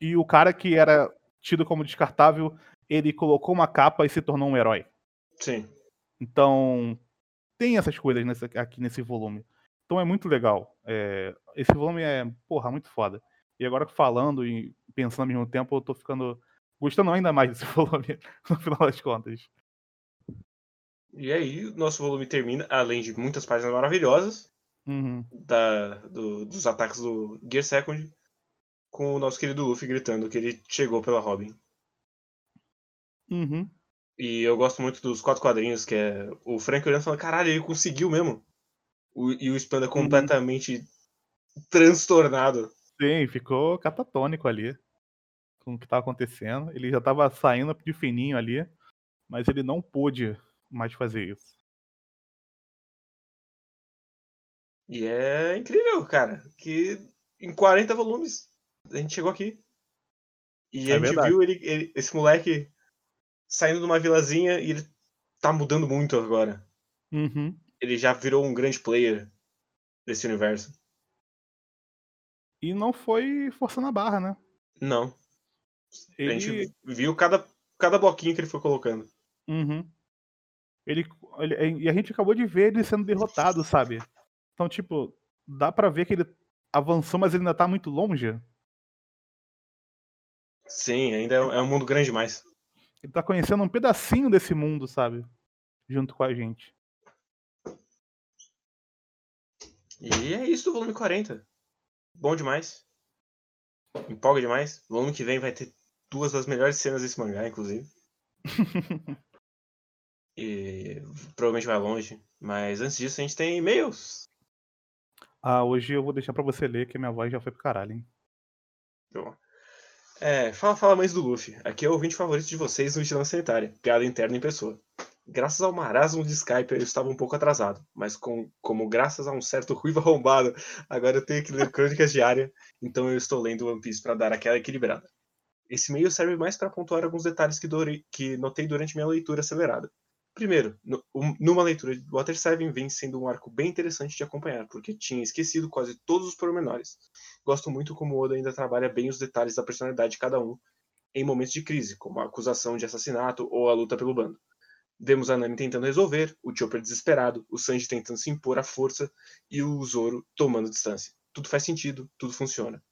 E o cara que era tido como descartável, ele colocou uma capa e se tornou um herói. Sim. Então, tem essas coisas nesse, aqui nesse volume. Então é muito legal. É, esse volume é, porra, muito foda. E agora falando e pensando ao mesmo tempo, eu tô ficando gostando ainda mais desse volume, no final das contas. E aí, nosso volume termina, além de muitas páginas maravilhosas, uhum. da, do, dos ataques do Gear Second, com o nosso querido Luffy gritando que ele chegou pela Robin. Uhum. E eu gosto muito dos quatro quadrinhos, que é o Frank olhando e falando, caralho, ele conseguiu mesmo. O, e o Spanda uhum. completamente uhum. transtornado. Sim, ficou catatônico ali com o que estava acontecendo. Ele já estava saindo de fininho ali, mas ele não pôde mais fazer isso. E é incrível, cara, que em 40 volumes a gente chegou aqui. E é a gente verdade. viu ele, ele, esse moleque saindo de uma vilazinha e ele tá mudando muito agora. Uhum. Ele já virou um grande player desse universo. E não foi forçando a barra, né? Não. Ele... A gente viu cada, cada bloquinho que ele foi colocando. Uhum. Ele, ele, e a gente acabou de ver ele sendo derrotado, sabe? Então, tipo, dá para ver que ele avançou, mas ele ainda tá muito longe. Sim, ainda é, é um mundo grande demais. Ele tá conhecendo um pedacinho desse mundo, sabe? Junto com a gente. E é isso do volume 40. Bom demais. Empolga demais. O volume que vem vai ter duas das melhores cenas desse mangá, inclusive. e provavelmente vai longe. Mas antes disso, a gente tem e-mails. Ah, hoje eu vou deixar pra você ler, que minha voz já foi pro caralho, hein? Bom. É, fala, fala, mães do Luffy. Aqui é o ouvinte favorito de vocês no Vigilância Sanitária. Piada interna em pessoa. Graças ao marasmo de Skype eu estava um pouco atrasado, mas com, como graças a um certo ruivo arrombado, agora eu tenho que ler crônicas diárias, então eu estou lendo One Piece para dar aquela equilibrada. Esse meio serve mais para pontuar alguns detalhes que, que, notei durante minha leitura acelerada. Primeiro, no, um, numa leitura de Water 7 vem sendo um arco bem interessante de acompanhar, porque tinha esquecido quase todos os pormenores. Gosto muito como Oda ainda trabalha bem os detalhes da personalidade de cada um em momentos de crise, como a acusação de assassinato ou a luta pelo bando. Vemos a Nami tentando resolver, o Chopper desesperado, o Sanji tentando se impor à força e o Zoro tomando distância. Tudo faz sentido, tudo funciona.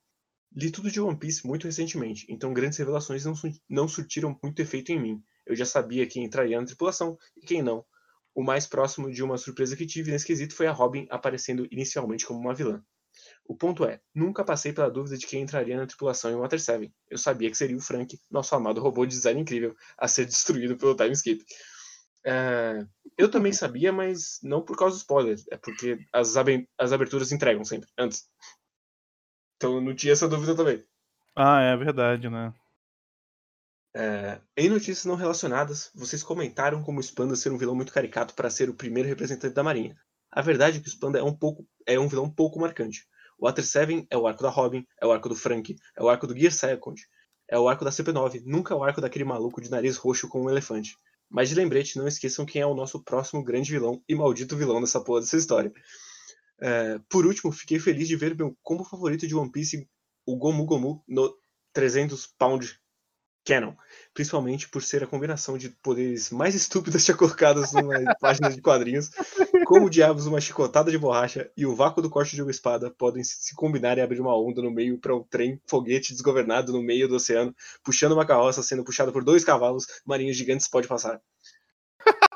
Li tudo de One Piece muito recentemente, então grandes revelações não, não surtiram muito efeito em mim. Eu já sabia quem entraria na tripulação e quem não. O mais próximo de uma surpresa que tive nesse quesito foi a Robin aparecendo inicialmente como uma vilã. O ponto é, nunca passei pela dúvida de quem entraria na tripulação em Water 7. Eu sabia que seria o Frank, nosso amado robô de design incrível, a ser destruído pelo time skip. É, eu também sabia, mas não por causa do spoiler, é porque as, as aberturas entregam sempre, antes. Então não tinha essa dúvida também. Ah, é verdade, né? É, em notícias não relacionadas, vocês comentaram como o Spanda ser um vilão muito caricato para ser o primeiro representante da Marinha. A verdade é que o Spanda é um, pouco, é um vilão pouco marcante. O Water 7 é o arco da Robin, é o arco do Frank, é o arco do Gear Second, é o arco da CP9, nunca é o arco daquele maluco de nariz roxo com um elefante. Mas de lembrete, não esqueçam quem é o nosso próximo grande vilão e maldito vilão dessa porra dessa história. É, por último, fiquei feliz de ver meu combo favorito de One Piece, o Gomu Gomu, no 300 Pound Canon, principalmente por ser a combinação de poderes mais estúpidos já colocados numa página de quadrinhos, como diabos uma chicotada de borracha e o vácuo do corte de uma espada podem se combinar e abrir uma onda no meio para um trem foguete desgovernado no meio do oceano, puxando uma carroça sendo puxada por dois cavalos, marinhos gigantes pode passar.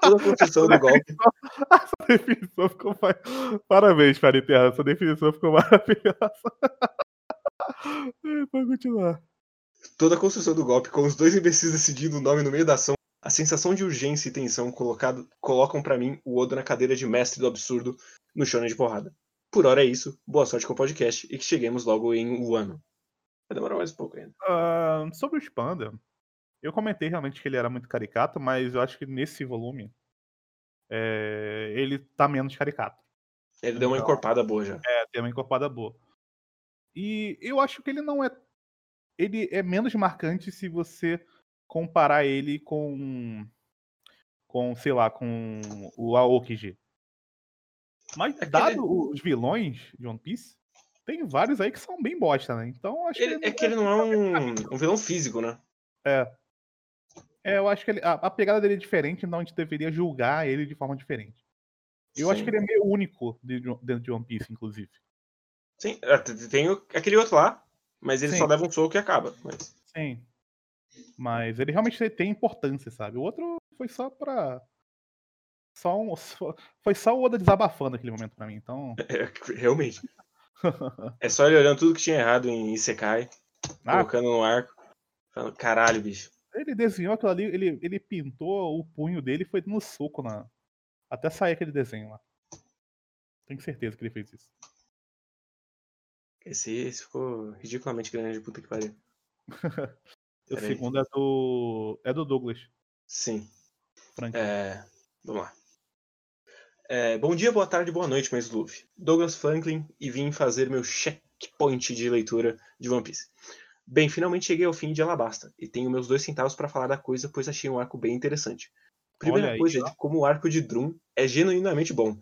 Toda a construção do golpe. Essa definição ficou. Parabéns, Terra. Essa definição ficou maravilhosa. Pode continuar. Toda a construção do golpe, com os dois imbecis decidindo o nome no meio da ação, a sensação de urgência e tensão colocado, colocam para mim o Odo na cadeira de mestre do absurdo no shonen de porrada. Por hora é isso, boa sorte com o podcast e que cheguemos logo em um ano. Vai demorar mais um pouco ainda. Uh, sobre o Spanda, eu comentei realmente que ele era muito caricato, mas eu acho que nesse volume é, ele tá menos caricato. Ele então, deu uma então, encorpada boa já. É, deu uma encorpada boa. E eu acho que ele não é ele é menos marcante se você comparar ele com com, sei lá, com o Aokiji. Mas é dado ele... os vilões de One Piece, tem vários aí que são bem bosta, né? Então acho ele, que é que ele não é um, um vilão físico, né? É. É, eu acho que ele, a, a, pegada dele é diferente, então a gente deveria julgar ele de forma diferente. Eu Sim. acho que ele é meio único dentro de One Piece, inclusive. Sim, é, tem aquele outro lá, mas ele Sim. só leva um soco e acaba. Mas... Sim. Mas ele realmente tem importância, sabe? O outro foi só pra. Só um... Foi só o Oda desabafando naquele momento pra mim, então. É, realmente. é só ele olhando tudo que tinha errado em Isekai, ah. colocando no arco. Falando, caralho, bicho. Ele desenhou aquilo ali, ele, ele pintou o punho dele e foi no soco na. Até sair aquele desenho lá. Tenho certeza que ele fez isso. Esse, esse ficou ridiculamente grande, puta que pariu. o segundo é do. É do Douglas. Sim. É, vamos lá. É, bom dia, boa tarde, boa noite, mais Luffy. Douglas Franklin e vim fazer meu checkpoint de leitura de One Piece. Bem, finalmente cheguei ao fim de Alabasta e tenho meus dois centavos para falar da coisa, pois achei um arco bem interessante. Primeira aí, coisa é de como o arco de Drum é genuinamente bom.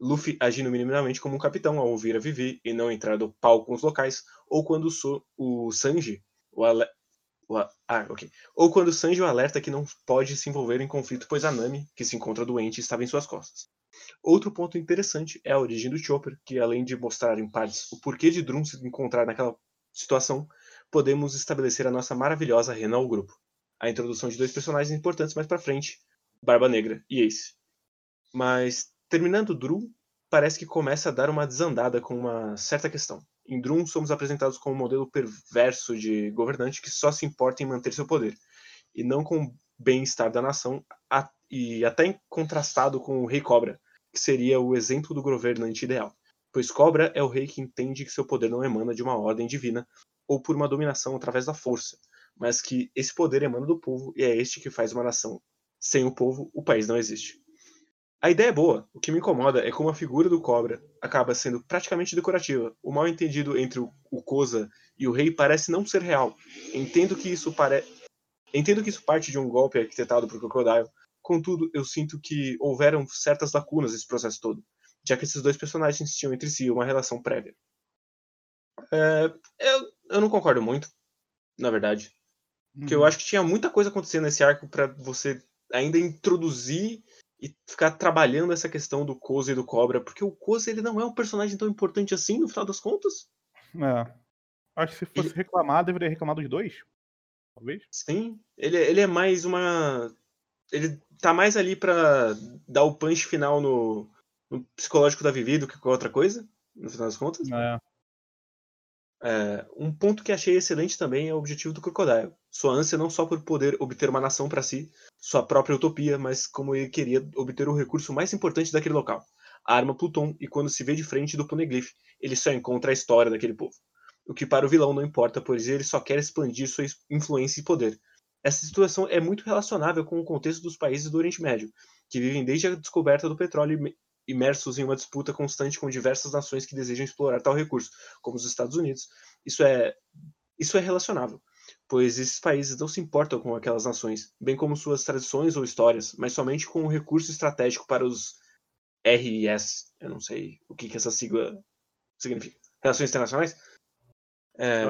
Luffy agindo minimamente como um capitão ao ouvir a Vivi e não entrar do pau com os locais, ou quando so, o Sanji o, ale, o ah, ok. Ou quando Sanji o alerta que não pode se envolver em conflito, pois a Nami, que se encontra doente, estava em suas costas. Outro ponto interessante é a origem do Chopper, que além de mostrar em partes o porquê de Drum se encontrar naquela situação, podemos estabelecer a nossa maravilhosa rena ao grupo. A introdução de dois personagens importantes mais pra frente, Barba Negra e Ace. Mas, terminando Drum, parece que começa a dar uma desandada com uma certa questão. Em Drum, somos apresentados como um modelo perverso de governante que só se importa em manter seu poder, e não com o bem-estar da nação, e até contrastado com o Rei Cobra, que seria o exemplo do governante ideal. Pois Cobra é o rei que entende que seu poder não emana de uma ordem divina ou por uma dominação através da força, mas que esse poder emana do povo e é este que faz uma nação. Sem o povo, o país não existe. A ideia é boa, o que me incomoda é como a figura do cobra acaba sendo praticamente decorativa. O mal entendido entre o Koza e o rei parece não ser real. Entendo que isso pare... Entendo que isso parte de um golpe arquitetado por Crocodile, contudo, eu sinto que houveram certas lacunas nesse processo todo, já que esses dois personagens tinham entre si uma relação prévia. É... Eu, eu não concordo muito, na verdade. Porque eu Uhum. acho que tinha muita coisa acontecendo nesse arco para você ainda introduzir e ficar trabalhando essa questão do Koza e do Cobra, porque o Koza ele não é um personagem tão importante assim no final das contas. É. Acho que se fosse reclamar, deveria reclamar dos dois. Talvez. Sim, ele, ele é mais uma ele tá mais ali pra dar o punch final no, no psicológico da Vivi do que qualquer outra coisa, no final das contas. É. É, um ponto que achei excelente também é o objetivo do Crocodile. Sua ânsia não só por poder obter uma nação para si, sua própria utopia, mas como ele queria obter o recurso mais importante daquele local, a arma Pluton, e quando se vê de frente do Poneglyph, ele só encontra a história daquele povo. O que para o vilão não importa, pois ele só quer expandir sua influência e poder. Essa situação é muito relacionável com o contexto dos países do Oriente Médio, que vivem desde a descoberta do petróleo imersos em uma disputa constante com diversas nações que desejam explorar tal recurso, como os Estados Unidos. Isso é, isso é relacionável, pois esses países não se importam com aquelas nações, bem como suas tradições ou histórias, mas somente com o recurso estratégico para os RIS. Eu não sei o que, que essa sigla significa. Relações Internacionais? É,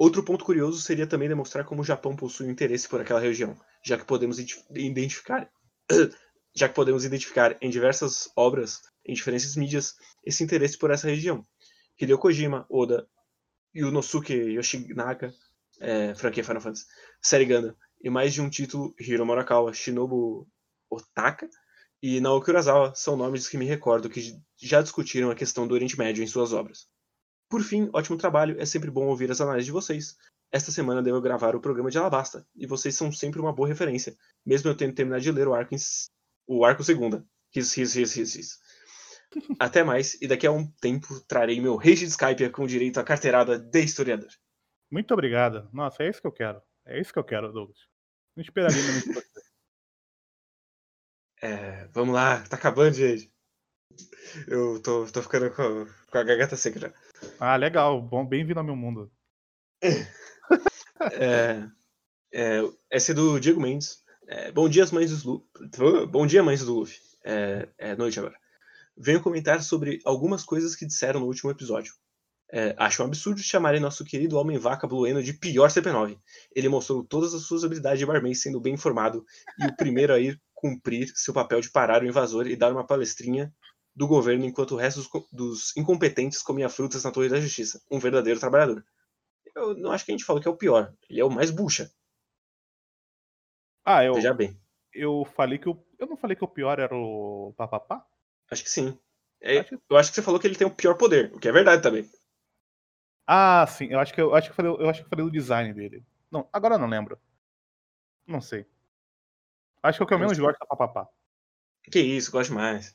Outro ponto curioso seria também demonstrar como o Japão possui um interesse por aquela região, já que podemos identificar, já que podemos identificar em diversas obras, em diferentes mídias, esse interesse por essa região. Hideo Kojima, Oda, Yunosuke Yoshinaga, é, franquia Final Fantasy, série e mais de um título, Hiro Morakawa, Shinobu Otaka e Naoki Urasawa são nomes que me recordo que já discutiram a questão do Oriente Médio em suas obras. Por fim, ótimo trabalho, é sempre bom ouvir as análises de vocês. Esta semana devo gravar o programa de Alabasta, e vocês são sempre uma boa referência, mesmo eu tendo terminado de ler o arco, em... o arco segunda. Riz, riz, riz, riz, riz. Até mais, e daqui a um tempo trarei meu rage de Skype com direito à carteirada de historiador. Muito obrigado. Nossa, é isso que eu quero. É isso que eu quero, Douglas. Não esperaria de você. É, vamos lá, tá acabando, gente. Eu tô, tô ficando com, com a garganta seca já. Ah, legal. Bom, bem-vindo ao meu mundo. É, é, essa é do Diego Mendes. É, bom dia, mães do. Bom dia, mães do Luffy. É, é noite agora. Venho comentar sobre algumas coisas que disseram no último episódio. É, acho um absurdo chamarem nosso querido homem vaca Blueno de pior CP9. Ele mostrou todas as suas habilidades de barman sendo bem informado e o primeiro a ir cumprir seu papel de parar o invasor e dar uma palestrinha do governo enquanto o resto dos, dos incompetentes comia frutas na Torre da Justiça. Um verdadeiro trabalhador. Eu não acho que a gente falou que é o pior. Ele é o mais bucha. Ah, eu, Veja bem. eu falei que o. Eu não falei que o pior era o papapá? Acho que sim. É, Acho que- Eu acho que você falou que ele tem o pior poder, o que é verdade também. Ah, sim. Eu acho que eu, acho que eu falei, eu acho que falei do design dele. Não, agora eu não lembro. Não sei. Acho que é o que eu menos gosto é papapá. Que isso, gosto mais.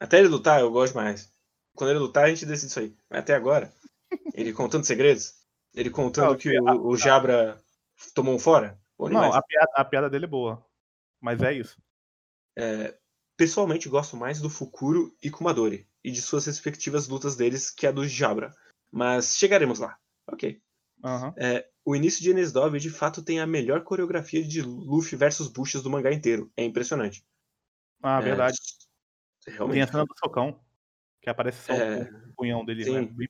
Até ele lutar, eu gosto mais. Quando ele lutar, a gente decide isso aí. Mas até agora, ele contando segredos, ele contando Não, que o, o Jabra tomou um fora. Não, a piada, a piada dele é boa. Mas é isso. É, pessoalmente, gosto mais do Fukuro e Kumadori, e de suas respectivas lutas deles que a do Jabra. Mas chegaremos lá. Ok. Aham. É, o início de Enesdove de fato tem a melhor coreografia de Luffy versus Bushas do mangá inteiro. É impressionante. Ah, É, verdade. Tem Realmente. a cena do socão. Que aparece só É, o punhão dele, sim. né?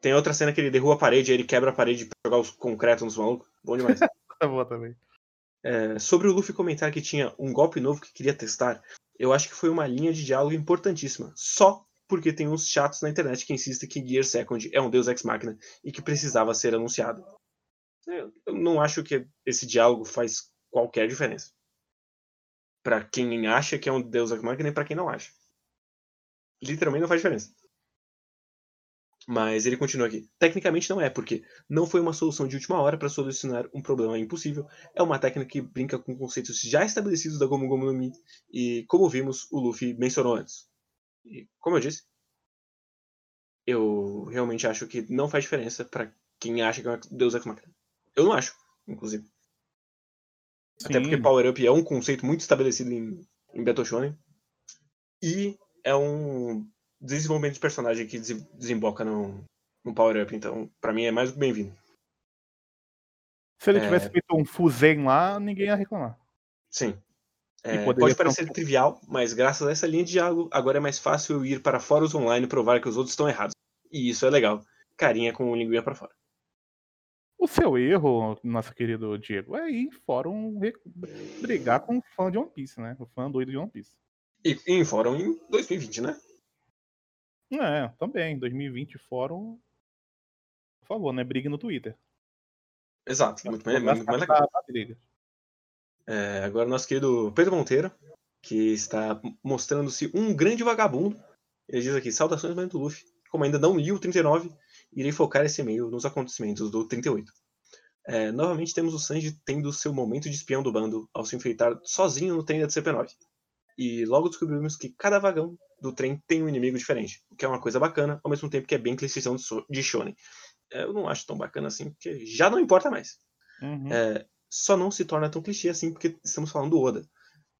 Tem outra cena que ele derruba a parede, aí ele quebra a parede pra jogar os concretos nos malucos. Bom demais. Tá boa também. É, sobre o Luffy comentar que tinha um golpe novo que queria testar, eu acho que foi uma linha de diálogo importantíssima. Só porque tem uns chatos na internet que insistem que Gear Second é um Deus Ex Machina e que precisava ser anunciado. Eu não acho que esse diálogo faz qualquer diferença. Para quem acha que é um Deus Ex Machina e para quem não acha. Literalmente não faz diferença. Mas ele continua aqui. Tecnicamente não é, porque não foi uma solução de última hora para solucionar um problema impossível. É uma técnica que brinca com conceitos já estabelecidos da Gomu Gomu no Mi. E como vimos, o Luffy mencionou antes. E como eu disse, eu realmente acho que não faz diferença para quem acha que é Deus Ex Machina. Eu não acho, inclusive. Sim. Até porque Power Up é um conceito muito estabelecido em, em Battle Shonen. E é um desenvolvimento de personagem que desemboca no, no Power Up. Então, para mim, é mais do que bem-vindo. Se ele é... tivesse feito um Fuzen lá, ninguém ia reclamar. Sim. É, pode parecer um... trivial, mas graças a essa linha de diálogo, agora é mais fácil eu ir para fóruns online e provar que os outros estão errados. E isso é legal. Carinha com linguinha para fora. O seu erro, nosso querido Diego, é ir em fórum brigar com um fã de One Piece, né? O fã doido de One Piece. E, e em fórum em 2020, né? É, também. 2020 fórum. Por favor, né? Brigue no Twitter. Exato, muito, mais, muito mais legal. É, agora nosso querido Pedro Monteiro, que está mostrando-se um grande vagabundo. Ele diz aqui, saudações do Luffy. Como ainda não li o 39, irei focar esse e-mail nos acontecimentos do 38. É, novamente temos o Sanji tendo seu momento de espião do bando ao se enfeitar sozinho no trem da CP9. E logo descobrimos que cada vagão do trem tem um inimigo diferente, o que é uma coisa bacana, ao mesmo tempo que é bem clichêzão de shonen. É, eu não acho tão bacana assim, porque já não importa mais. Uhum. É, só não se torna tão clichê assim porque estamos falando do Oda.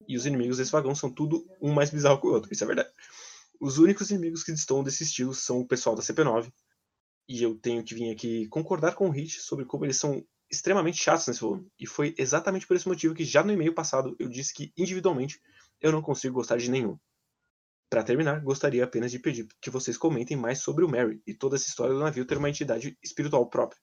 E os inimigos desse vagão são tudo um mais bizarro que o outro, isso é verdade. Os únicos inimigos que estão desse estilo são o pessoal da CP9. E eu tenho que vir aqui concordar com o Hit sobre como eles são extremamente chatos nesse volume. E foi exatamente por esse motivo que já no e-mail passado eu disse que individualmente eu não consigo gostar de nenhum. Para terminar, gostaria apenas de pedir que vocês comentem mais sobre o Mary e toda essa história do navio ter uma entidade espiritual própria.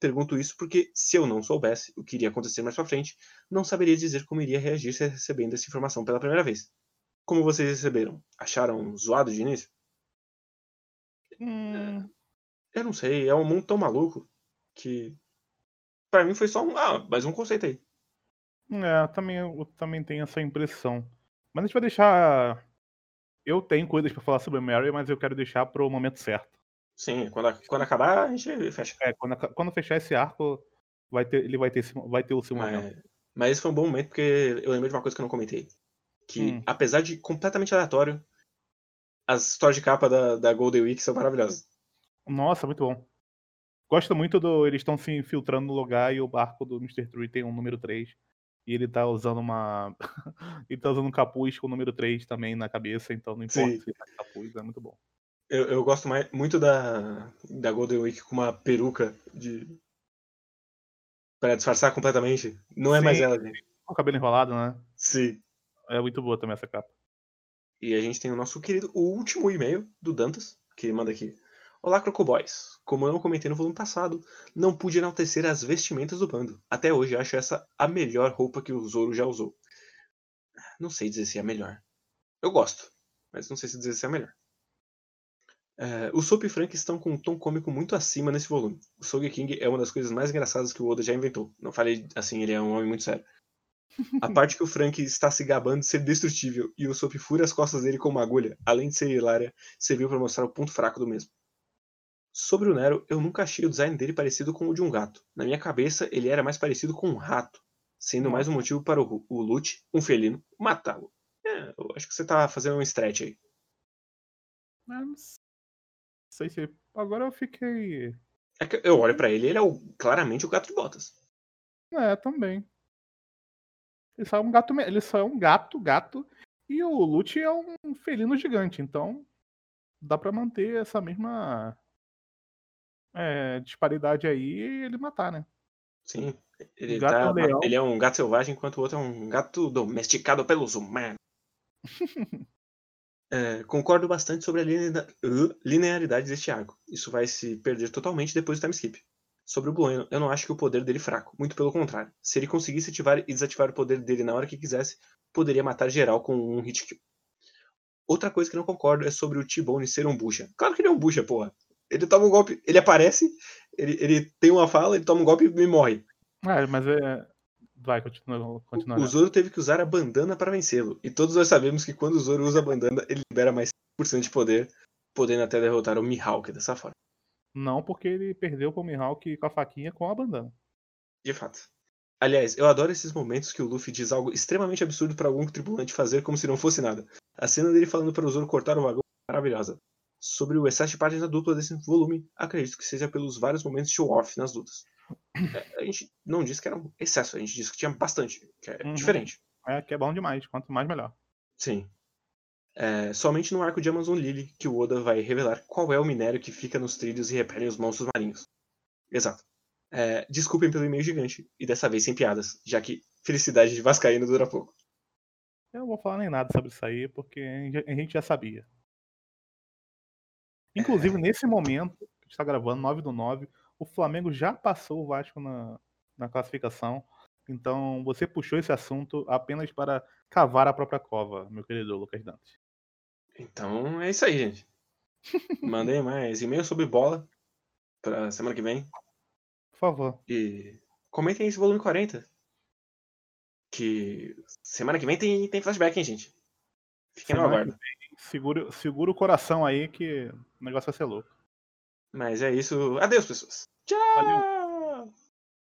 Pergunto isso porque, se eu não soubesse o que iria acontecer mais pra frente, não saberia dizer como iria reagir se recebendo essa informação pela primeira vez. Como vocês receberam? Acharam zoado de início? Hum... Eu não sei, é um mundo tão maluco que. para mim foi só um. Ah, mais um conceito aí. É, também, eu também tenho essa impressão. Mas a gente vai deixar. Eu tenho coisas para falar sobre Mary, mas eu quero deixar pro momento certo. Sim, quando, quando acabar, a gente fecha. É, quando, quando fechar esse arco, vai ter, ele vai ter, vai ter o seu mas, momento. Mas esse foi um bom momento, porque eu lembrei de uma coisa que eu não comentei. Que, hum. apesar de completamente aleatório, as histórias de capa da, da Golden Week são maravilhosas. Nossa, muito bom. Gosto muito do. Eles estão se infiltrando no lugar e o barco do Mr. Tree tem um número 3. E ele tá usando uma. ele tá usando um capuz com o número 3 também na cabeça, então não importa Sim. se tá capuz, é muito bom. Eu, eu gosto mais, muito da, da Golden Week com uma peruca de. pra disfarçar completamente. Não é Sim. mais ela, gente. Com o cabelo enrolado, né? Sim. É muito boa também essa capa. E a gente tem o nosso querido, o último e-mail do Dantas, que manda aqui. Olá, Crocoboys. Como eu não comentei no volume passado, não pude enaltecer as vestimentas do bando. Até hoje acho essa a melhor roupa que o Zoro já usou. Não sei dizer se é a melhor. Eu gosto, mas não sei se dizer se é a melhor. É, o Soap e Frank estão com um tom cômico muito acima nesse volume. O Sogeking é uma das coisas mais engraçadas que o Oda já inventou. Não falei assim, ele é um homem muito sério. A parte que o Frank está se gabando de ser destrutível e o Soap fura as costas dele com uma agulha, além de ser hilária, serviu para mostrar o ponto fraco do mesmo. Sobre o Nero, eu nunca achei o design dele parecido com o de um gato. Na minha cabeça, ele era mais parecido com um rato, sendo mais um motivo para o, o Lute, um felino, matá-lo. É, eu acho que você tá fazendo um stretch aí. Mas, sei se. Agora eu fiquei. É que eu olho para ele, ele é o, claramente o gato de botas. É, também. Ele só é um gato. Ele só é um gato, gato. E o Lute é um felino gigante, então dá para manter essa mesma é, disparidade aí e ele matar, né? Sim. Ele, tá, é ele é um gato selvagem, enquanto o outro é um gato domesticado pelos humanos. é, concordo bastante sobre a linearidade deste arco. Isso vai se perder totalmente depois do time skip. Sobre o Bueno, eu não acho que o poder dele é fraco, muito pelo contrário. Se ele conseguisse ativar e desativar o poder dele na hora que quisesse, poderia matar geral com um hit kill. Outra coisa que não concordo é sobre o T-Bone ser um bucha. Claro que ele é um bucha, porra. Ele toma um golpe, ele aparece, ele, ele tem uma fala, ele toma um golpe e morre. Ah, mas é. Vai, continua. continua o Zoro teve que usar a bandana para vencê-lo. E todos nós sabemos que quando o Zoro usa a bandana, ele libera mais 5% de poder, podendo até derrotar o Mihawk dessa forma. Não, porque ele perdeu com o Mihawk com a faquinha com a bandana. De fato. Aliás, eu adoro esses momentos que o Luffy diz algo extremamente absurdo para algum tripulante fazer como se não fosse nada. A cena dele falando para o Zoro cortar o vagão é maravilhosa. Sobre o excesso de página dupla desse volume, acredito que seja pelos vários momentos show-off nas lutas. É, a gente não disse que era um excesso, a gente disse que tinha bastante, que é uhum. diferente. É, que é bom demais, quanto mais melhor. Sim. É, somente no arco de Amazon Lily que o Oda vai revelar qual é o minério que fica nos trilhos e repele os monstros marinhos. Exato. É, desculpem pelo e-mail gigante, e dessa vez sem piadas, já que felicidade de Vascaíno dura pouco. Eu não vou falar nem nada sobre isso aí, porque a gente já sabia. Inclusive, é... nesse momento, que a gente está gravando, 9 do 9, o Flamengo já passou o Vasco na, na classificação. Então, você puxou esse assunto apenas para cavar a própria cova, meu querido Lucas Dantes. Então, é isso aí, gente. Mandei mais e-mail sobre bola para semana que vem. Por favor. E comentem esse volume 40. Que semana que vem tem, tem flashback, hein, gente? Fiquem no aguardo. Segura, segura o coração aí que o negócio vai ser louco. Mas é isso. Adeus, pessoas. Tchau! Valeu.